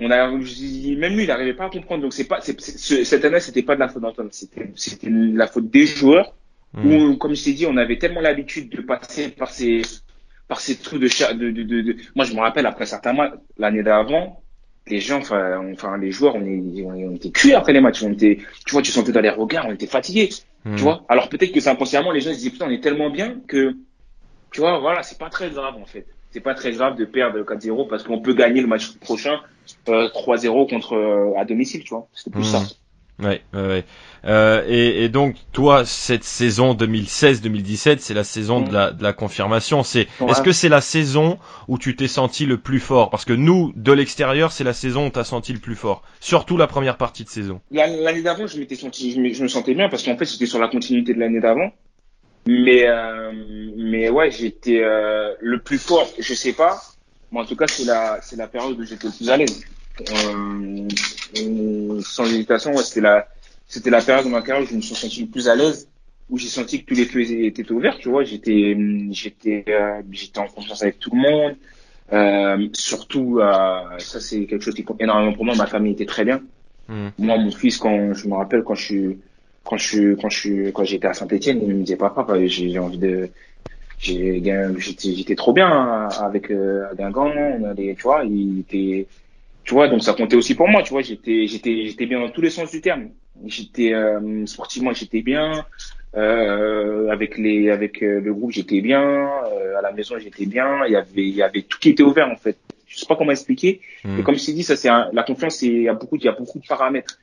on a, même lui, il n'arrivait pas à comprendre. Donc, c'est pas, c'est, c'est- ce- cette année, c'était pas de la faute d'Antoine. C'était, c'était la faute des joueurs Hmm. Où, comme je t'ai dit, on avait tellement l'habitude de passer par ces, par ces trucs de, cha- de, de, de, de- Moi, je me rappelle après certains matchs, l'année d'avant, les gens, enfin, les joueurs, on, est, on, est- on était cuits après les matchs. On était, tu vois, tu sentais dans les regards, on était fatigués. Hmm. Tu vois. Alors peut-être que c'est inconsciemment, les gens se disent putain, on est tellement bien que, tu vois, voilà, c'est pas très grave en fait. C'est pas très grave de perdre 4-0 parce qu'on peut gagner le match prochain euh, 3-0 contre euh, à domicile, tu vois. C'était plus Mhm. ça. Ouais, ouais, ouais. Euh, et, et donc toi, cette saison 2016-2017, c'est la saison de, Mhm. la, de la confirmation. C'est, Ouais. est-ce que c'est la saison où tu t'es senti le plus fort? Parce que nous, de l'extérieur, c'est la saison où t'as senti le plus fort. Surtout la première partie de saison. L'année d'avant, je m'étais senti, je me, je me sentais bien parce qu'en fait, j'étais sur la continuité de l'année d'avant. Mais, euh, mais ouais, j'étais euh, le plus fort. Je sais pas. Mais en tout cas, c'est la, c'est la période où j'étais le plus à l'aise. Euh, euh, sans hésitation, ouais, c'était la, c'était la période de ma carrière où je me suis senti le plus à l'aise, où j'ai senti que tous les feux étaient ouverts. Tu vois, j'étais, j'étais, euh, j'étais en confiance avec tout le monde. Euh, surtout, euh, ça c'est quelque chose qui compte énormément pour moi. Ma famille était très bien. Hmm. Moi, mon fils, quand je me rappelle quand je suis, quand je quand je quand j'étais à Saint-Étienne, il me disait papa, j'ai envie de, j'ai, j'étais, j'étais trop bien avec euh, à Guingamp, on allait, tu vois, il était, tu vois, donc ça comptait aussi pour moi, tu vois, j'étais, j'étais, j'étais bien dans tous les sens du terme. J'étais euh, sportivement, j'étais bien. Euh, avec les, avec euh, le groupe, j'étais bien. Euh, à la maison, j'étais bien. Il y avait, il y avait tout qui était ouvert en fait. Je sais pas comment expliquer. Hmm. Et comme je t'ai dit, ça c'est la confiance, il y a beaucoup, il y a beaucoup de paramètres.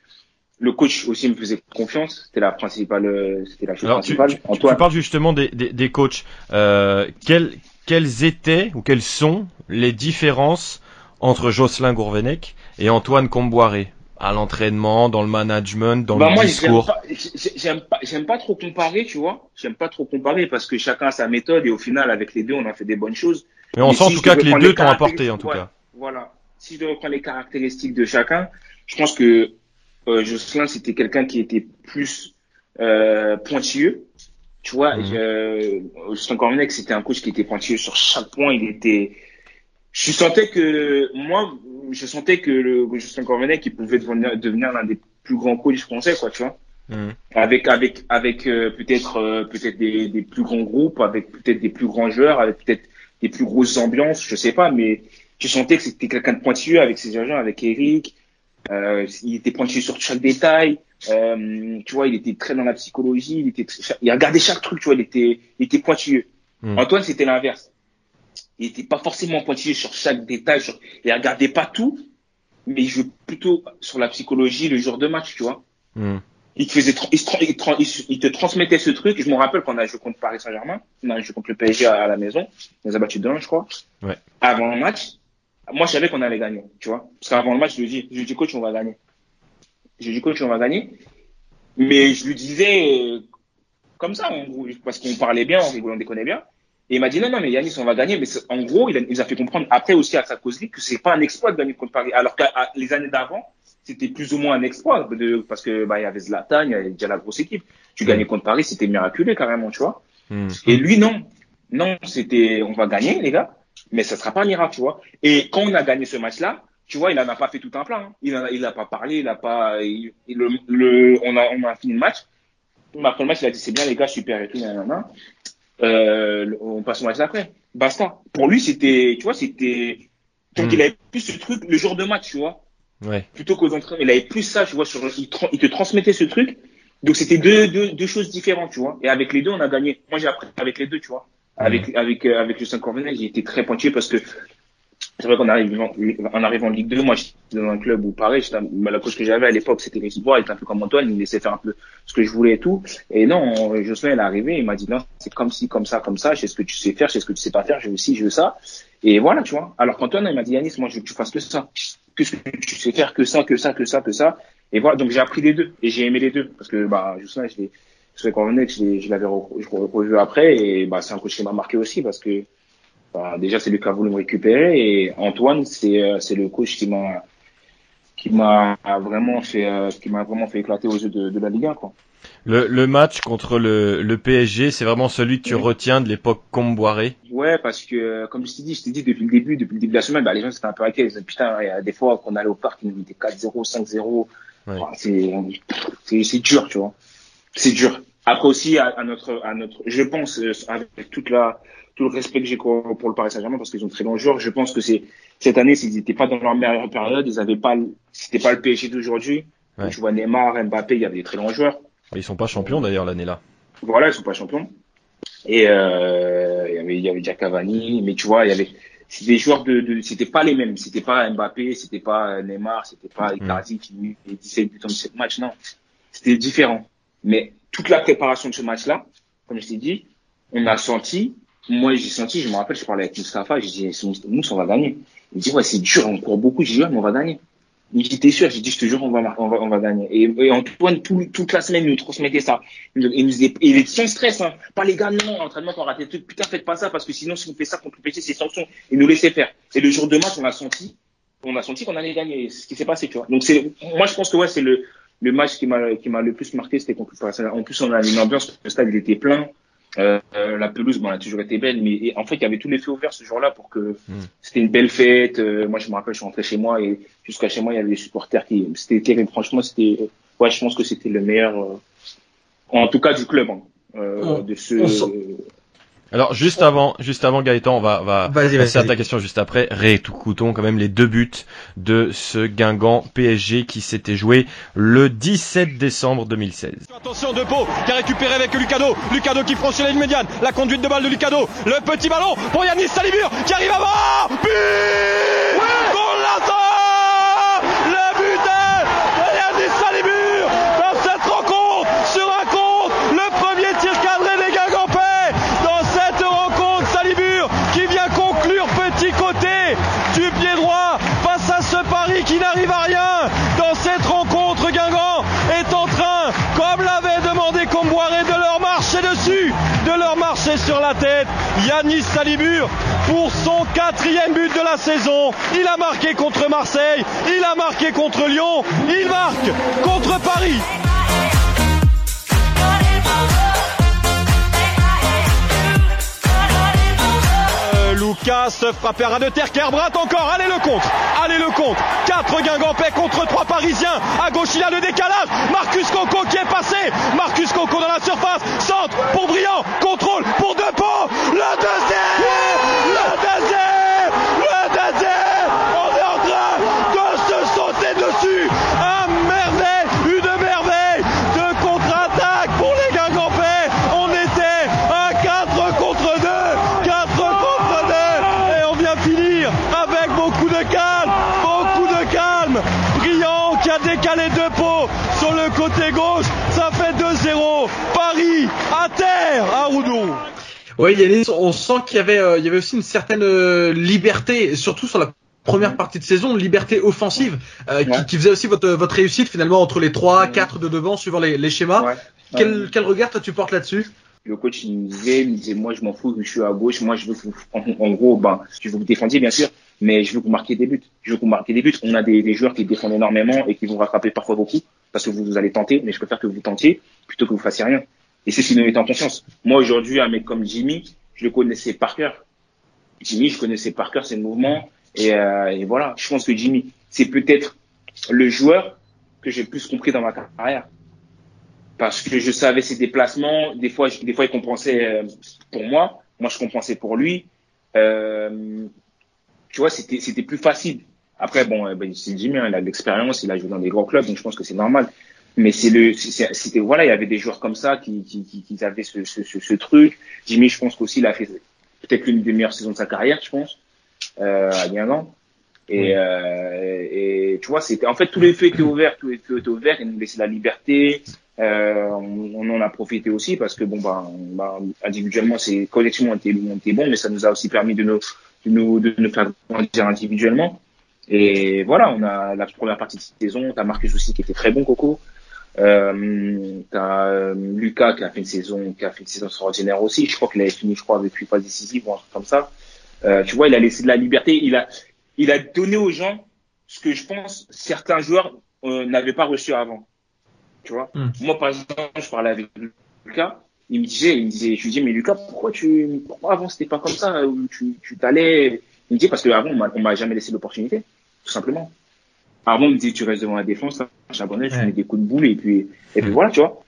Le coach aussi me faisait confiance. C'était la principale, c'était la chose Alors, tu, principale. tu- tu Antoine. parles justement des, des, des coachs. Euh, quelles, quelles étaient ou quelles sont les différences entre Jocelyn Gourvenec et Antoine Comboiré à l'entraînement, dans le management, dans bah le moi, discours j'aime pas, j'aime pas trop comparer, tu vois. J'aime pas trop comparer parce que chacun a sa méthode et au final, avec les deux, on a fait des bonnes choses. Mais on Mais sent si en tout cas que les deux t'ont apporté en tout ouais. cas. Voilà. Si je devais prendre les caractéristiques de chacun, je pense que euh, Jocelyn, c'était quelqu'un qui était plus euh, pointilleux. Tu vois, Mhm. euh, Jocelyn c'était un coach qui était pointilleux sur chaque point. Il était. Je sentais que moi, je sentais que le Jocelyn Cormenec, il pouvait devenir, devenir l'un des plus grands coachs français, quoi, tu vois Mhm. avec avec avec euh, peut-être euh, peut-être des, des plus grands groupes, avec peut-être des plus grands joueurs, avec peut-être des plus grosses ambiances, je sais pas, mais je sentais que c'était quelqu'un de pointilleux avec ses agents, avec Eric. Euh, il était pointilleux sur chaque détail. Euh, tu vois, il était très dans la psychologie. Il était, très- il regardait chaque truc. Tu vois, il était, il était pointilleux. Mm. Antoine, c'était l'inverse. Il était pas forcément pointilleux sur chaque détail. Sur, il regardait pas tout, mais il jouait plutôt sur la psychologie le jour de match. Tu vois il te faisait, tra- il, se tra- il tra- il se- il te transmettait ce truc. Je me rappelle quand on a joué contre Paris Saint-Germain, on a joué contre le PSG à, la maison, on les a battus 2-1, je crois. Ouais. Avant le match, moi, je savais qu'on allait gagner, tu vois. Parce qu'avant le match, je lui dis, je lui dis, coach, on va gagner. Je lui dis, coach, on va gagner. Mais je lui disais, euh, comme ça, en gros, parce qu'on parlait bien, on rigolait, on déconnait bien. Et il m'a dit, non, non, mais Yanis, on va gagner. Mais en gros, il, a, il nous a fait comprendre après aussi à Sarkozy que c'est pas un exploit de gagner contre Paris. Alors que les années d'avant, c'était plus ou moins un exploit de, parce que, bah, il y avait Zlatan, il y avait déjà la grosse équipe. Tu gagnais contre Paris, c'était miraculé carrément, tu vois. Mhm. Et lui, non. Non, c'était, on va gagner, les gars, mais ça sera pas un miracle, tu vois. Et quand on a gagné ce match-là, tu vois, il en a pas fait tout un plein. hein. Il en a, il a pas parlé, il a pas, il- il- le, le- on a, on a fini le match. Après le match, il a dit, c'est bien, les gars, super et tout, nanana. Euh, on passe au match d'après. Basta. Pour lui, c'était, tu vois, c'était, donc Mm. il avait plus ce truc le jour de match, tu vois Ouais. plutôt qu'aux entraînements. Il avait plus ça, tu vois, sur, il, tra- il te transmettait ce truc. Donc c'était deux, deux, deux choses différentes, tu vois. Et avec les deux, on a gagné. Moi, j'ai appris avec les deux, tu vois. Avec, avec, euh, avec le 5 Corvenel, j'ai été très pointilleux parce que c'est vrai qu'on arrive en, arrivant en Ligue 2, moi, j'étais dans un club où pareil, bah, la coach que j'avais à l'époque, c'était Régis Bois, il était un peu comme Antoine, il me laissait faire un peu ce que je voulais et tout. Et non, Jocelyn, il est arrivé, il m'a dit, non, c'est comme ci, comme ça, comme ça, je sais ce que tu sais faire, je sais ce que tu sais pas faire, je veux ci, je veux ça. Et voilà, tu vois. Alors qu'Antoine, il m'a dit, Yanis, moi, je veux que tu fasses que ça. Que ce que tu sais faire, que ça, que ça, que ça, que ça. Et voilà, donc j'ai appris les deux. Et j'ai aimé les deux. Parce que, bah, Jocelyn, je l'ai, je l'ai je l'avais revu après. Et, bah, c'est un coach qui m'a marqué aussi parce que, bah, déjà, c'est lui qui a voulu me récupérer. Et Antoine, c'est, euh, c'est le coach qui m'a, qui m'a vraiment fait, euh, qui m'a vraiment fait éclater aux yeux de, de la Ligue 1, quoi. Le, le match contre le, le PSG, c'est vraiment celui que tu retiens de l'époque Comboiré? Ouais, parce que, euh, comme je t'ai dit, je t'ai dit depuis le début, depuis le début de la semaine, bah, les gens c'était un peu inquiets. Ils disaient, putain, il y a des fois qu'on allait au parc, ils nous mettaient 4-0, 5-0. Ouais. Enfin, c'est, dur, tu vois. C'est dur. Après aussi, à, à notre, à notre, je pense, avec toute la, tout le respect que j'ai pour, pour le Paris Saint-Germain, parce qu'ils ont très bons joueurs, je pense que c'est cette année, s'ils n'étaient pas dans leur meilleure période, ils avaient pas, le- c'était pas le PSG d'aujourd'hui. Ouais. Tu vois Neymar, Mbappé, il y avait des très grands joueurs. Mais Ils sont pas champions d'ailleurs l'année là. Voilà, ils sont pas champions. Et euh, il y avait, il y avait déjà Cavani, mais tu vois, il y avait, c'est des joueurs de, de c'était pas les mêmes. C'était pas Mbappé, c'était pas Neymar, c'était pas Icardi qui met 17 buts en 17 matchs. Non, c'était différent. Mais toute la préparation de ce match-là, comme je t'ai dit, on a senti. Moi, j'ai senti, je me rappelle, je parlais avec Moustapha, j'ai dit, nous, on va gagner. Il dit, ouais, c'est dur, on court beaucoup. J'ai dit, ouais, mais on va gagner. Il dit, t'es sûr? J'ai dit, je te jure, on va, on va, on va gagner. Et, et Antoine, tout, toute la semaine, il nous transmettait ça. Il nous, il disait, il est sans stress, hein. Pas les gars, non, entraînement, qu'on raté truc. Putain, faites pas ça, parce que sinon, si on fait ça contre le PC, c'est sanction. Et nous laisser faire. Et le jour de match, on a senti, on a senti qu'on allait gagner. Ce qui s'est passé, tu vois. Donc c'est, moi, je pense que ouais, c'est le, le match qui m'a, qui m'a le plus marqué, c'était contre le. En plus, on a une ambiance, le stade, il était plein. Euh, la pelouse, bon, elle a toujours été belle, mais et en fait, il y avait tous les feux ouverts ce jour-là pour que c'était une belle fête. Euh, moi, je me rappelle, je suis rentré chez moi et jusqu'à chez moi, il y avait des supporters qui, c'était terrible. Franchement, c'était, ouais, je pense que c'était le meilleur, euh, en tout cas du club, hein, euh, de ce. on sent- Alors juste avant, juste avant Gaëtan, on va, va Vas-y, passer à ta question juste après. Réécoutons quand même les deux buts de ce Guingamp PSG qui s'était joué le 17 décembre 2016. Attention de Pau qui a récupéré avec Lucado. Lucado qui franchit la ligne médiane. La conduite de balle de Lucado. Le petit ballon pour Yanis Salibur qui arrive avant. But Pour l'instant Le but de Yanis Salibur dans cette rencontre sur un compte. Le premier tir cadré des Guingampais dans cette rencontre. Salibur qui vient conclure petit côté du pied droit face à ce Paris qui n'arrive à rien dans cette rencontre. Guingamp est en train, comme l'avait demandé Comboiré, de leur marcher dessus, de leur marcher sur la tête. Yanis Salibur pour son quatrième but de la saison. Il a marqué contre Marseille, il a marqué contre Lyon, il marque contre Paris. Lucas frappé à ras de terre, Kerbrat encore, allez le contre, allez le contre, 4 Guingampais contre 3 Parisiens, à gauche il a le décalage, Marcus Coco qui est passé, Marcus Coco dans la surface, centre pour Briand, contrôle pour Depot, le deuxième, le deuxième, on est en train de se sauter dessus, un merveille, une merveille de contre-attaque pour les Guingampais, on était à 4 contre 2, 4 contre 2, et on vient finir avec beaucoup de calme, beaucoup de calme. Brillant qui a décalé deux pots sur le côté gauche, ça fait 2-0. Paris à terre à Roudon. Oui, Yanis, on sent qu'il y avait, euh, il y avait aussi une certaine euh, liberté, surtout sur la première partie de saison, une liberté offensive, euh, qui, Ouais. qui faisait aussi votre, votre réussite finalement entre les 3, 4 de devant, suivant les, les schémas. Ouais. Quel, quel regard toi tu portes là-dessus? Le coach il me disait, il me disait moi je m'en fous, je suis à gauche, moi je veux que vous, en, en gros, ben, je veux que vous défendiez bien sûr, mais je veux que vous marquiez des buts. Je veux que vous marquiez des buts. On a des, des joueurs qui défendent énormément et qui vont rattraper parfois beaucoup parce que vous, vous allez tenter, mais je préfère que vous tentiez plutôt que vous fassiez rien. Et c'est ce qui nous met en confiance. Moi aujourd'hui, un mec comme Jimmy, je le connaissais par cœur. Jimmy, je connaissais par cœur ses mouvements et, euh, et voilà. Je pense que Jimmy, c'est peut-être le joueur que j'ai plus compris dans ma carrière parce que je savais ses déplacements. Des fois, des fois, il compensait euh, pour moi. Moi, je compensais pour lui. Euh, tu vois, c'était c'était plus facile. Après, bon, euh, ben, c'est Jimmy, hein, il a de l'expérience, il a joué dans des grands clubs, donc je pense que c'est normal. Mais c'est le, c'est- c'était voilà, il y avait des joueurs comme ça qui qui, qui, qui avaient ce, ce, ce, ce truc. Jimmy, je pense qu'aussi, il a fait peut-être l'une des meilleures saisons de sa carrière, je pense, euh, à Guingamp. Et, Oui. euh, et tu vois, c'était en fait tous les feux étaient ouverts, tous les feux étaient ouverts, ils nous laissaient la liberté. Euh, on, on en a profité aussi parce que bon bah, bah individuellement c'est collectivement on était, on était bon, mais ça nous a aussi permis de nous de nous de nous faire grandir individuellement. Et voilà, on a la première partie de saison, t'as Marcus aussi qui était très bon, Coco. Euh, t'as euh, Lucas qui a fait une saison qui a fait une saison extraordinaire aussi. Je crois qu'il avait fini, je crois, avec une phase décisive ou un truc comme ça. Euh, tu vois, il a laissé de la liberté. Il a il a donné aux gens ce que je pense certains joueurs euh, n'avaient pas reçu avant. Tu vois? Mm. Moi, par exemple, je parlais avec Lucas. Il me disait, il me disait, je lui disais, mais Lucas, pourquoi tu, pourquoi avant c'était pas comme ça, où tu, tu t'allais, il me dit parce que avant on m'a, jamais laissé l'opportunité, tout simplement. Avant on me dit tu restes devant la défense, j'abonnais, tu Ouais. mets des coups de boule et puis, et puis Mm. voilà, tu vois.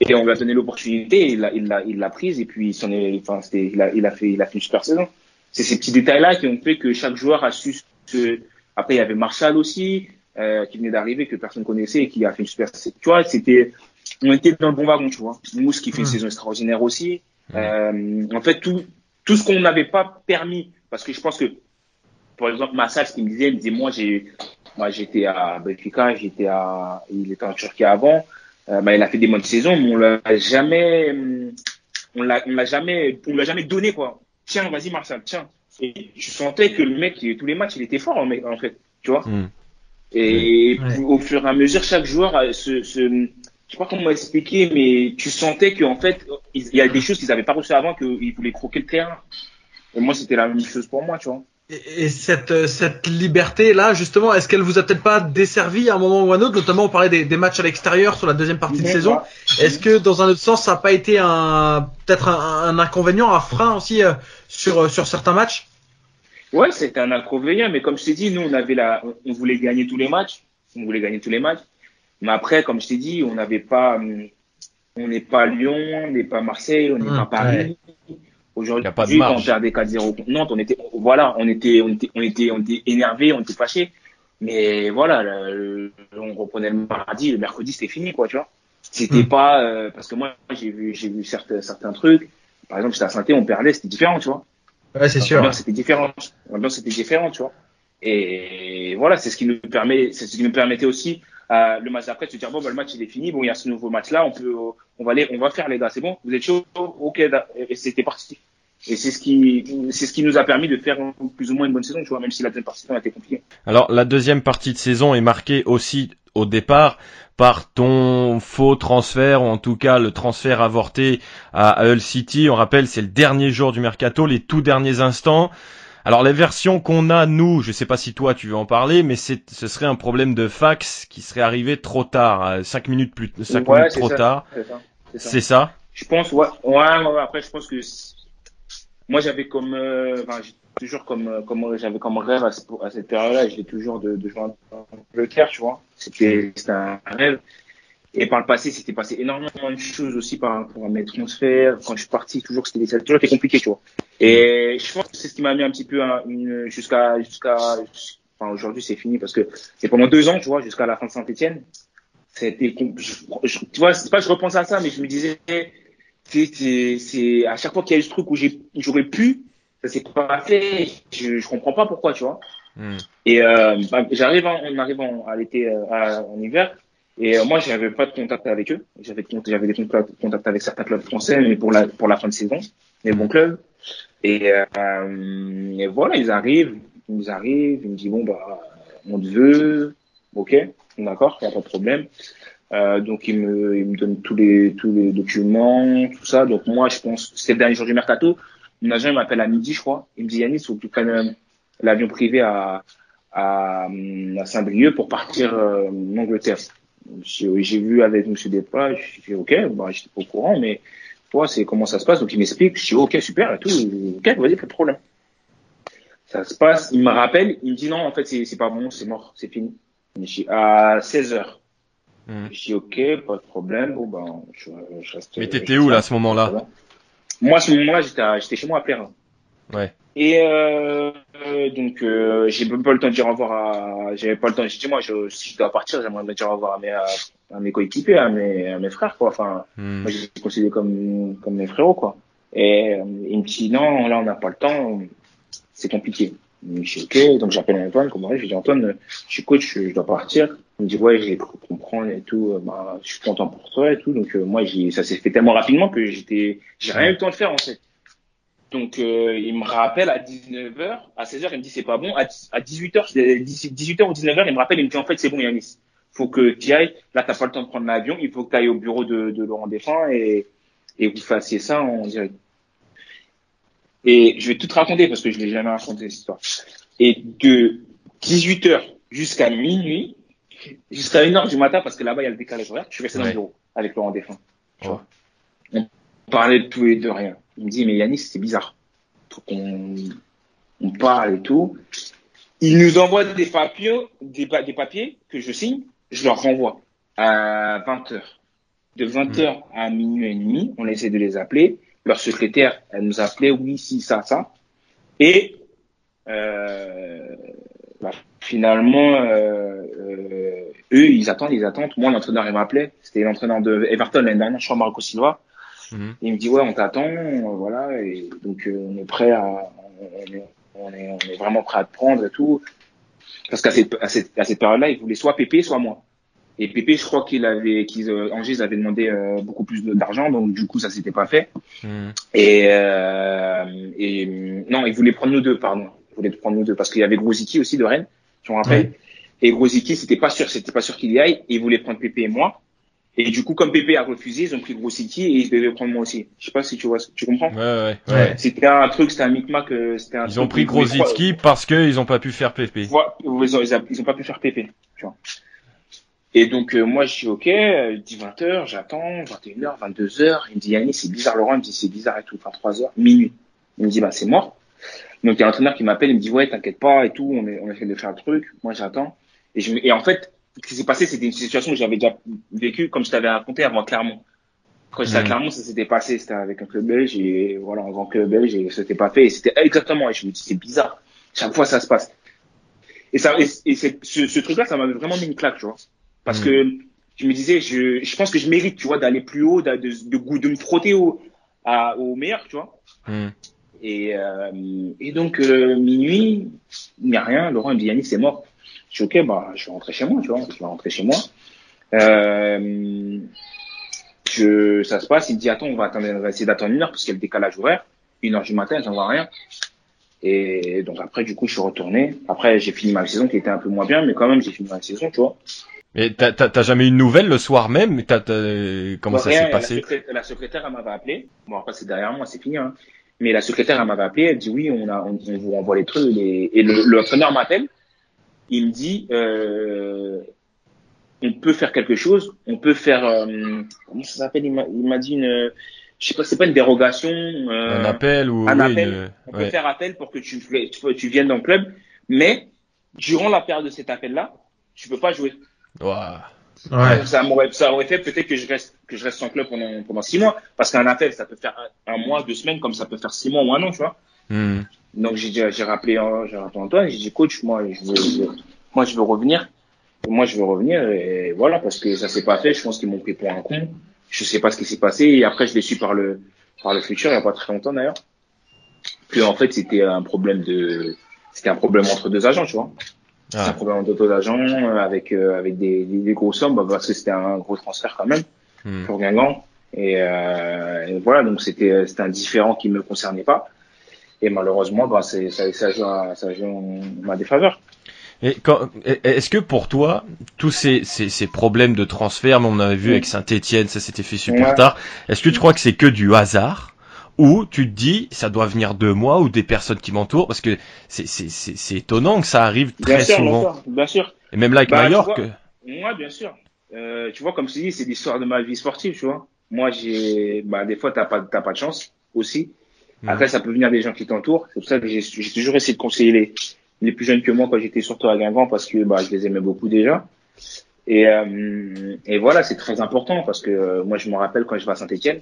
Et on lui a donné l'opportunité, il l'a, il l'a, il l'a prise et puis il est, enfin, c'était, il a, il a fait, il a fait une super saison. C'est ces petits détails-là qui ont fait que chaque joueur a su se, après il y avait Marshall aussi, euh, qui venait d'arriver, que personne connaissait et qui a fait une super, tu vois, c'était, on était dans le bon wagon, tu vois. Mousse qui fait une Mm. saison extraordinaire aussi. Euh, en fait, tout, tout ce qu'on n'avait pas permis, parce que je pense que, par exemple, Massal, ce qu'il me disait, il me disait, moi, j'ai, moi, j'étais à Benfica, j'étais à, il était en Turquie avant, euh, bah, il a fait des bonnes saisons, mais on l'a jamais, hum, on l'a, on l'a jamais, on l'a jamais donné, quoi. Tiens, vas-y, Marcel, tiens. Et je sentais que le mec, tous les matchs, il était fort, en en fait, tu vois. Mm. Et Ouais. au fur et à mesure, chaque joueur a ce, ce, je sais pas comment expliquer, mais tu sentais qu'en fait, il il y a des choses qu'ils n'avaient pas reçues avant, qu'ils voulaient croquer le terrain. Et moi, c'était la même chose pour moi, tu vois. Et, cette, euh, cette liberté-là, justement, est-ce qu'elle vous a peut-être pas desservi à un moment ou à un autre? Notamment, on parlait des, des matchs à l'extérieur sur la deuxième partie de saison. Est-ce que, dans un autre sens, ça n'a pas été un peut-être un, un inconvénient, un frein aussi euh, sur, euh, sur certains matchs? Ouais, c'était un inconvénient, mais comme je t'ai dit, nous, on avait la, on- on voulait gagner tous les matchs. On voulait gagner tous les matchs. Mais après, comme je t'ai dit, on n'avait pas, on n'est pas Lyon, on n'est pas Marseille, on n'est Hum, pas Paris. Aujourd'hui, Y a pas de quand on perdait 4-0 contre Nantes, on était, voilà, on était, on était, on était, on était énervé, on était fâché. Mais voilà, le- on reprenait le mardi, le mercredi, c'était fini, quoi, tu vois. C'était Hum. pas, euh, parce que moi, j'ai vu, j'ai vu certains, certains trucs. Par exemple, j'étais à saint on perdait, c'était différent, tu vois. Ouais, c'est sûr. C'était différent. L'ambiance c'était différent, tu vois. Et voilà, c'est ce qui nous permet, c'est ce qui nous permettait aussi euh, le match d'après de se dire bon bah, le match il est fini, bon il y a ce nouveau match là, on peut, on va aller, on va faire les gars, c'est bon, vous êtes chaud, ok, et c'était parti. Et c'est ce qui, c'est ce qui nous a permis de faire plus ou moins une bonne saison, tu vois, même si la deuxième partie a été compliquée. Alors la deuxième partie de saison est marquée aussi au départ par ton faux transfert ou en tout cas le transfert avorté à Hull City. On rappelle c'est le dernier jour du mercato, les tout derniers instants. Alors les versions qu'on a nous, je sais pas si toi tu veux en parler, mais c'est ce serait un problème de fax qui serait arrivé trop tard, euh, cinq minutes plus cinq Ouais, minutes trop ça. tard. C'est ça. Je pense, ouais, ouais, après, je pense que moi, j'avais comme, euh, enfin, toujours comme, euh, comme j'avais comme rêve à, ce- à cette période-là, j'ai toujours de, de jouer en Angleterre, tu vois. C'était, c'était un rêve. Et par le passé, c'était passé énormément de choses aussi par rapport mes transferts. Quand je suis parti, toujours, c'était, ça toujours compliqué, tu vois. Et je pense que c'est ce qui m'a mis un petit peu jusqu'à, jusqu'à, enfin, aujourd'hui, c'est fini parce que c'est pendant deux ans, tu vois, jusqu'à la fin de Saint-Etienne. C'était, tu vois, c'est pas je repense à ça, mais je me disais, c'est, c'est, c'est à chaque fois qu'il y a eu ce truc où j'aurais pu, ça s'est pas fait. Je, je comprends pas pourquoi, tu vois. Hmm. Et euh, bah, j'arrive, on arrive en, à l'été, euh, en hiver, et euh, moi j'avais pas de contact avec eux. J'avais, j'avais des contacts, contacts avec certains clubs français, mais pour la pour la fin de saison, les bons clubs. Et, euh, et voilà, ils arrivent, ils arrivent, ils me disent bon bah on te veut, ok, d'accord, y a pas de problème. Euh, donc ils me, ils me donnent tous les tous les documents, tout ça. Donc moi je pense, c'était le dernier jour du mercato. Mon agent il m'appelle à midi, je crois. Il me dit Yannis, faut que tu prennes euh, l'avion privé à à, à Saint-Brieuc pour partir euh, en Angleterre. J'ai vu avec Monsieur Despas, j'ai dit ok, bah j'étais pas au courant, mais toi c'est comment ça se passe? Donc il m'explique, je dis ok super et tout, ok vas-y pas de problème. Ça se passe, il me rappelle, il me dit non en fait c'est c'est pas bon, c'est mort, c'est fini. Je dis à 16 heures. Hmm. Je dis ok, pas de problème. Bon ben, je, je reste. Mais t'étais où là à ce moment-là? Moi à ce moment-là, j'étais chez moi à Plérin. Ouais. Et euh, donc euh, j'ai même pas le temps de dire au revoir à. J'avais pas le temps. J'ai dit moi, je, si je dois partir, j'aimerais bien dire au revoir à mes à, à mes coéquipiers, à mes à mes frères quoi. Enfin, Hmm. moi je les considère comme comme mes frérots quoi. Et euh, il me dit non, là on n'a pas le temps, c'est compliqué. Je dis ok, donc j'appelle Antoine, comment je dis Antoine, je suis coach, je dois partir. Il me dit ouais, j'ai cru comprendre et tout, euh, bah, je suis content pour toi et tout. Donc euh, moi ça s'est fait tellement rapidement que j'étais, j'ai rien eu le temps de faire en fait. Donc euh, il me rappelle à 19h, à 16h, il me dit c'est pas bon. À, à 18h, 18h ou 19h, il me rappelle, il me dit en fait c'est bon Yanis, faut que tu ailles. Là t'as pas le temps de prendre l'avion, il faut que tu ailles au bureau de, de Laurent Défunt et et vous fassiez ça en direct. Et je vais tout te raconter parce que je l'ai jamais raconté cette histoire. Et de 18h jusqu'à minuit, jusqu'à 1h du matin, parce que là-bas il y a le décalage horaire, je suis resté dans Ouais. le bureau avec Laurent Défunt. Vois. On parlait de tout et de rien. Il me dit mais Yanis c'est bizarre. Faut qu'on on parle et tout. Il nous envoie des papiers, des, pa- des papiers que je signe, je leur renvoie à 20h. De 20h à minuit et demi, on essaie de les appeler. Leur secrétaire, elle nous appelait, oui, si, ça, ça. Et euh, bah, finalement, euh, euh, eux, ils attendent, ils attendent. Moi, l'entraîneur, il m'appelait. C'était l'entraîneur de Everton l'année dernière, je crois, Marco Silva. Mhm. Il me dit, ouais, on t'attend, voilà. Et donc, euh, on est prêt à, on est, on est, on est vraiment prêt à te prendre et tout. Parce qu'à cette, à cette, à cette période-là, ils voulaient soit Pépé, soit moi. Et Pépé, je crois qu'il avait, qu'ils, euh, Angers avait demandé euh, beaucoup plus d'argent, donc du coup, ça s'était pas fait. Mhm. Et, euh, et non, ils voulaient prendre nous deux, pardon. Ils voulaient prendre nous deux parce qu'il y avait Grosicki aussi de Rennes, je me rappelle. Et Grosicki, c'était pas sûr, c'était pas sûr qu'il y aille. Et ils voulaient prendre Pépé et moi. Et du coup, comme Pépé a refusé, ils ont pris Grosicki et ils devaient prendre moi aussi. Je sais pas si tu vois, tu comprends Ouais, ouais, ouais. Ouais. C'était un truc, c'était un micmac. euh, C'était un Ils truc ont pris Grosicki parce qu'ils ont pas pu faire Pépé. trois- Ils ont, ils ont, ils ont pas pu faire Pépé, tu vois. Et donc, euh, moi, je suis OK, euh, il dit 20h, j'attends, 21h, 22h. Il me dit, Yannis, c'est bizarre, Laurent, il me dit, c'est bizarre et tout, 23h, minuit. Il me dit, bah, c'est mort. Donc, il y a un entraîneur qui m'appelle, il me dit, ouais, t'inquiète pas et tout, on, est, on essaie de faire le truc. Moi, j'attends. Et, je, et en fait, ce qui s'est passé, c'était une situation que j'avais déjà vécue, comme je t'avais raconté avant Clermont. Quand j'étais à Mhm. Clermont, ça s'était passé, c'était avec un club belge, et voilà, en tant que belge, et c'était pas fait, et c'était exactement, et je me dis, c'est bizarre. Chaque fois, ça se passe. Et ça, et, et ce, ce truc-là, ça m'avait vraiment mis une claque, tu vois. Parce Mhm. que je me disais, je, je pense que je mérite, tu vois, d'aller plus haut, de, me frotter au, à, au meilleur, tu vois. Et, euh, et donc, euh, minuit, il n'y a rien. Laurent il me dit, Yannick, c'est mort. Je dis, ok, bah, je vais rentrer chez moi, tu vois. Je vais rentrer chez moi. Euh, je, ça se passe. Il me dit, attends, on va, attendre, on va essayer d'attendre une heure parce qu'il y a le décalage horaire. Une heure du matin, j'en vois rien. Et donc après, du coup, je suis retourné. Après, j'ai fini ma saison qui était un peu moins bien, mais quand même, j'ai fini ma saison, tu vois. Et t'as, jamais eu de nouvelles le soir même? Comment Bon, ça s'est passé la, secré- la secrétaire, elle m'avait appelé. Bon, après, c'est derrière moi, c'est fini. Hein. Mais la secrétaire, elle m'avait appelé. Elle dit oui, on, a, on, on vous renvoie les trucs. les- Et le, l'entraîneur m'appelle. Il me dit, euh, on peut faire quelque chose. On peut faire, euh, comment ça s'appelle? Il m'a, il m'a dit une, je sais pas, c'est pas une dérogation. euh, Un appel ou un oui, appel. une- On peut ouais. faire appel pour que tu, tu, tu viennes dans le club. Mais durant la période de cet appel-là, tu peux pas jouer. Ouah. Ouais. Ça m'aurait, ça aurait fait peut-être que je reste, que je reste sans club pendant, pendant six mois. Parce qu'un appel, ça peut faire un, un mois, deux semaines, comme ça peut faire six mois ou un an, tu vois. Mhm. Donc, j'ai, j'ai rappelé, euh, j'ai rappelé Antoine, j'ai dit, coach, moi, je veux, je- moi, je veux revenir. Et moi, je veux revenir et voilà, parce que ça s'est pas fait. Je pense qu'ils m'ont pris pour un con. Je sais pas ce qui s'est passé. Et après, je l'ai su par le, par le futur, il y a pas très longtemps d'ailleurs. Que, en fait, c'était un problème de, c'était un problème entre deux agents, tu vois. C'est un Ah. problème entre deux agents euh, avec, euh, avec des, des, des grosses sommes, bah, parce que c'était un gros transfert quand même Mhm. pour Guingamp. Et, euh, et voilà, donc c'était c'était un différent qui me concernait pas. Et malheureusement, bah, c'est ça, ça joue à, ça joue en ma défaveur. Et quand, est-ce que pour toi, tous ces, ces, ces problèmes de transfert, mais on avait vu avec Saint-Etienne, ça s'était fait super Ouais. tard, est-ce que tu crois que c'est que du hasard? Ou tu te dis ça doit venir de moi ou des personnes qui m'entourent parce que c'est étonnant que ça arrive Bien très sûr, souvent bien sûr, bien sûr. et même là avec Bah, Mallorca Moi, bien sûr. Euh, tu vois, comme je dis, c'est l'histoire de ma vie sportive, tu vois. Moi, j'ai, bah, des fois, t'as pas, t'as pas de chance aussi. Mhm. Après, ça peut venir des gens qui t'entourent. C'est pour ça que j'ai j'ai toujours essayé de conseiller les, les plus jeunes que moi quand j'étais surtout à Guingamp parce que bah, je les aimais beaucoup déjà. Et, euh, et voilà, c'est très important parce que euh, moi, je me rappelle quand je vais à Saint-Etienne,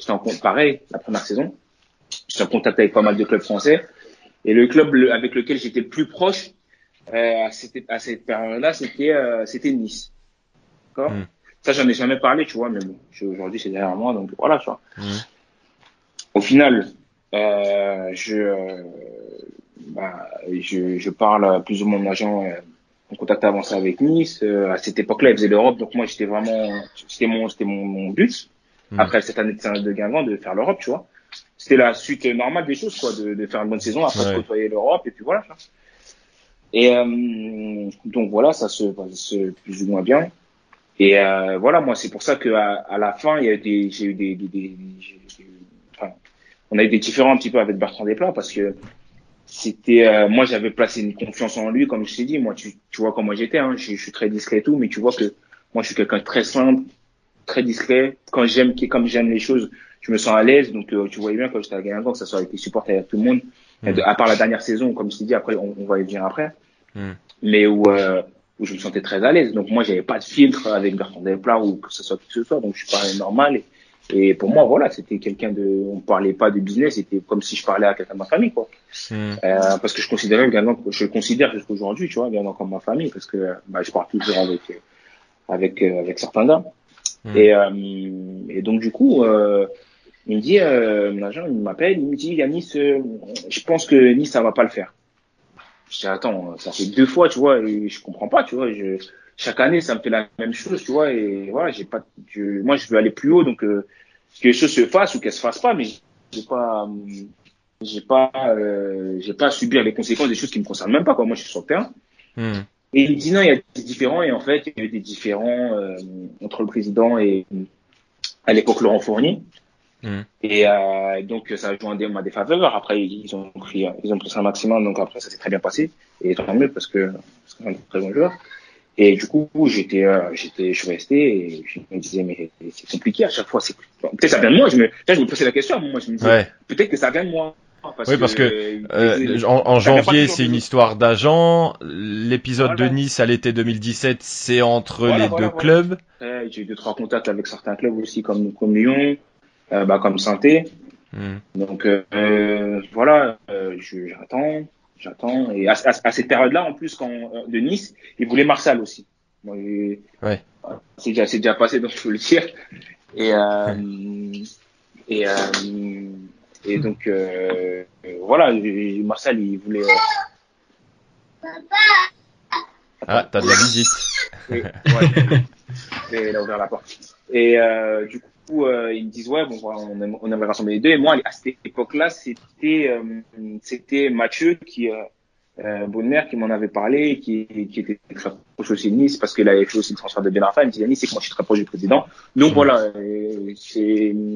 j'étais en compte pareil la première saison. J'étais en contact avec pas mal de clubs français. Et le club le- avec lequel j'étais le plus proche euh, à cette, à cette période-là, c'était euh, c'était Nice. D'accord Mm. Ça, j'en ai jamais parlé, tu vois, mais bon, aujourd'hui, c'est derrière moi, donc voilà, tu vois. Mhm. Au final, euh, je, bah, je, je parle à plus ou moins mon agent en contact avancé avec Nice. À cette époque-là, il faisait l'Europe, donc moi, j'étais vraiment, c'était mon, c'était mon, mon but. Mhm. Après cette année de, Guingamp, de faire l'Europe, tu vois. C'était la suite normale des choses, quoi, de, de faire une bonne saison, après Ouais. de côtoyer l'Europe, et puis voilà. Et euh, donc voilà, ça se passe plus ou moins bien. Et euh, voilà, moi, c'est pour ça que à, à la fin, il y a eu des, j'ai eu des, des, des- eu- enfin, on a eu des différends un petit peu avec Bertrand Desplat parce que c'était, euh, moi, j'avais placé une confiance en lui, comme je t'ai dit. Moi, tu, tu vois comment j'étais, hein, je, je suis très discret et tout, mais tu vois que moi, je suis quelqu'un de très simple, très discret. Quand j'aime, comme j'aime les choses, je me sens à l'aise. Donc, euh, tu voyais bien quand j'étais à Guingamp, que ça soit avec les supporters, avec tout le monde, de- à part la dernière saison, comme je t'ai dit, après, on, on va y venir après Mhm. mais où, euh, où je me sentais très à l'aise. Donc moi, j'avais pas de filtre avec Bertrand Delplat ou que ce soit qui que ce soit. Donc je parlais normal. Et, et pour moi, voilà, c'était quelqu'un de, on parlait pas de business, c'était comme si je parlais à quelqu'un de ma famille, quoi. Hmm. Euh, parce que je considérais également, je le considère jusqu'à aujourd'hui, tu vois, également comme ma famille, parce que bah, je parle toujours avec avec avec certains gars. Hmm. Et euh, et donc du coup, euh, il me dit, euh, mon agent, il m'appelle, il me dit, Yanis, euh, je pense que Nice ça va pas le faire. Je dis attends, ça fait deux fois, tu vois, et je comprends pas, tu vois, je chaque année ça me fait la même chose, tu vois, et voilà, j'ai pas, je- moi je veux aller plus haut, donc euh, que les choses se fassent ou qu'elles se fassent pas, mais j'ai pas, euh, j'ai pas, euh, j'ai pas à subir les conséquences des choses qui me concernent même pas, quoi. Moi je suis sur le terrain. Hmm. Et il me dit non, il y a des différends, et en fait il y a eu des différends euh, entre le président et à l'époque Laurent Fournier. Hmm. Et euh, donc ça a joué en ma défaveur. Après ils ont pris, ils ont pris ça un maximum, donc après ça s'est très bien passé et tant mieux parce que parce que c'est un très bon joueur. Et du coup j'étais, euh, j'étais, je suis resté et je me disais mais c'est compliqué à chaque fois. C'est peut-être ça vient de moi. Je me, là, je me posais la question. Moi je me disais Ouais. peut-être que ça vient de moi. Oui, parce que, euh, Euh, en, en janvier, c'est une histoire d'agent. L'épisode Voilà. de Nice à l'été 2017, c'est entre Voilà, les voilà, deux clubs. Après, J'ai eu deux trois contacts avec certains clubs aussi comme comme Lyon, euh, bah, comme Sainté. Hmm. Donc euh, voilà, euh, j'attends, j'attends. Et à, à- à cette période-là, en plus, quand euh, de Nice, ils voulaient Martial aussi. Bon, et- Ouais. C'est déjà, déjà passé, donc je peux le dire. Et euh, et euh, et donc euh, euh, voilà, Martial, il voulait. euh, Ah, t'as de la visite. et, ouais. et il a ouvert la porte. Et euh, du coup, euh, ils me disent ouais, bon, on, aime- on aimerait rassembler les deux. Et moi, à cette époque-là, c'était euh, c'était Mathieu qui euh, Bonner qui m'en avait parlé, qui, qui était très proche aussi de Nice parce qu'il avait fait aussi le transfert de Ben Arfa. Il me dit Nice, c'est que moi je suis très proche du président. Donc voilà, euh,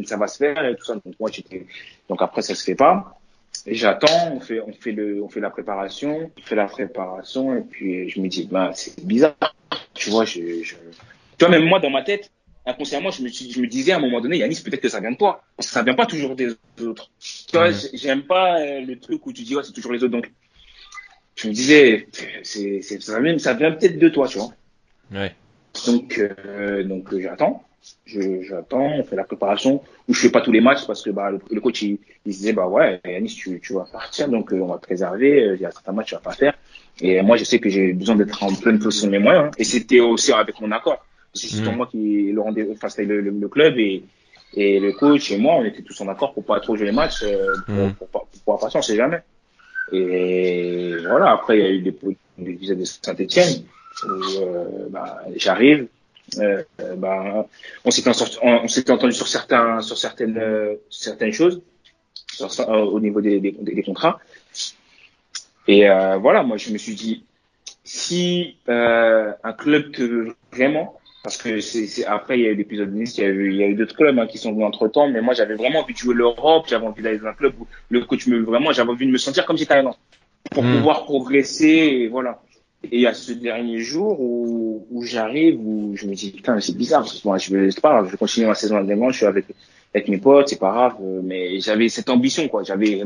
ça va se faire et tout ça. Donc moi j'étais donc après ça se fait pas. Et j'attends, on fait, on fait le, on fait la préparation, on fait la préparation, et puis je me dis, ben, c'est bizarre. Tu vois, je, je, tu vois, même moi, dans ma tête, inconsciemment, je me, je me disais à un moment donné, Yanis, peut-être que ça vient de toi. Parce que ça vient pas toujours des autres. Tu vois, j'ai- j'aime pas euh, le truc où tu dis, ouais, c'est toujours les autres. Donc, je me disais, c'est, c'est, ça vient, ça vient peut-être de toi, tu vois. Ouais. Donc, euh, donc euh, j'attends. Je, j'attends, on fait la préparation, où je fais pas tous les matchs parce que bah, le, le coach il, il se disait bah ouais Yanis tu, tu vas partir donc euh, on va te réserver, euh, il y a certains matchs tu vas pas faire. Et moi je sais que j'ai besoin d'être en pleine possession de mes moyens hein. et c'était aussi avec mon accord. C'est surtout Mhm. moi qui le rendais, enfin c'était le, le, le club et, et le coach et moi on était tous en accord pour pas trop jouer les matchs, euh, pour, Mhm. pour, pas- pour pouvoir passer on sait jamais. Et voilà après il y a eu des épisodes de Saint-Etienne où euh, bah, j'arrive euh, bah, on s'était on, on entendu sur certains sur certaines euh, certaines choses sur euh, au niveau des, des, des contrats. Et euh, voilà moi je me suis dit si euh, un club te veut vraiment parce que c'est après il y a eu l'épisode de Nice il y a eu il y a eu d'autres clubs hein, qui sont venus entre temps mais moi j'avais vraiment envie de jouer l'Europe j'avais envie d'aller dans un club où le coach me vraiment j'avais envie de me sentir comme j'étais un an pour Mm. pouvoir progresser et voilà et il y a ce dernier jour où, où j'arrive, où je me dis, putain, c'est bizarre, parce que moi, je vais, pas je vais continuer ma saison avec je suis avec, avec mes potes, c'est pas grave, euh, mais j'avais cette ambition, quoi. J'avais,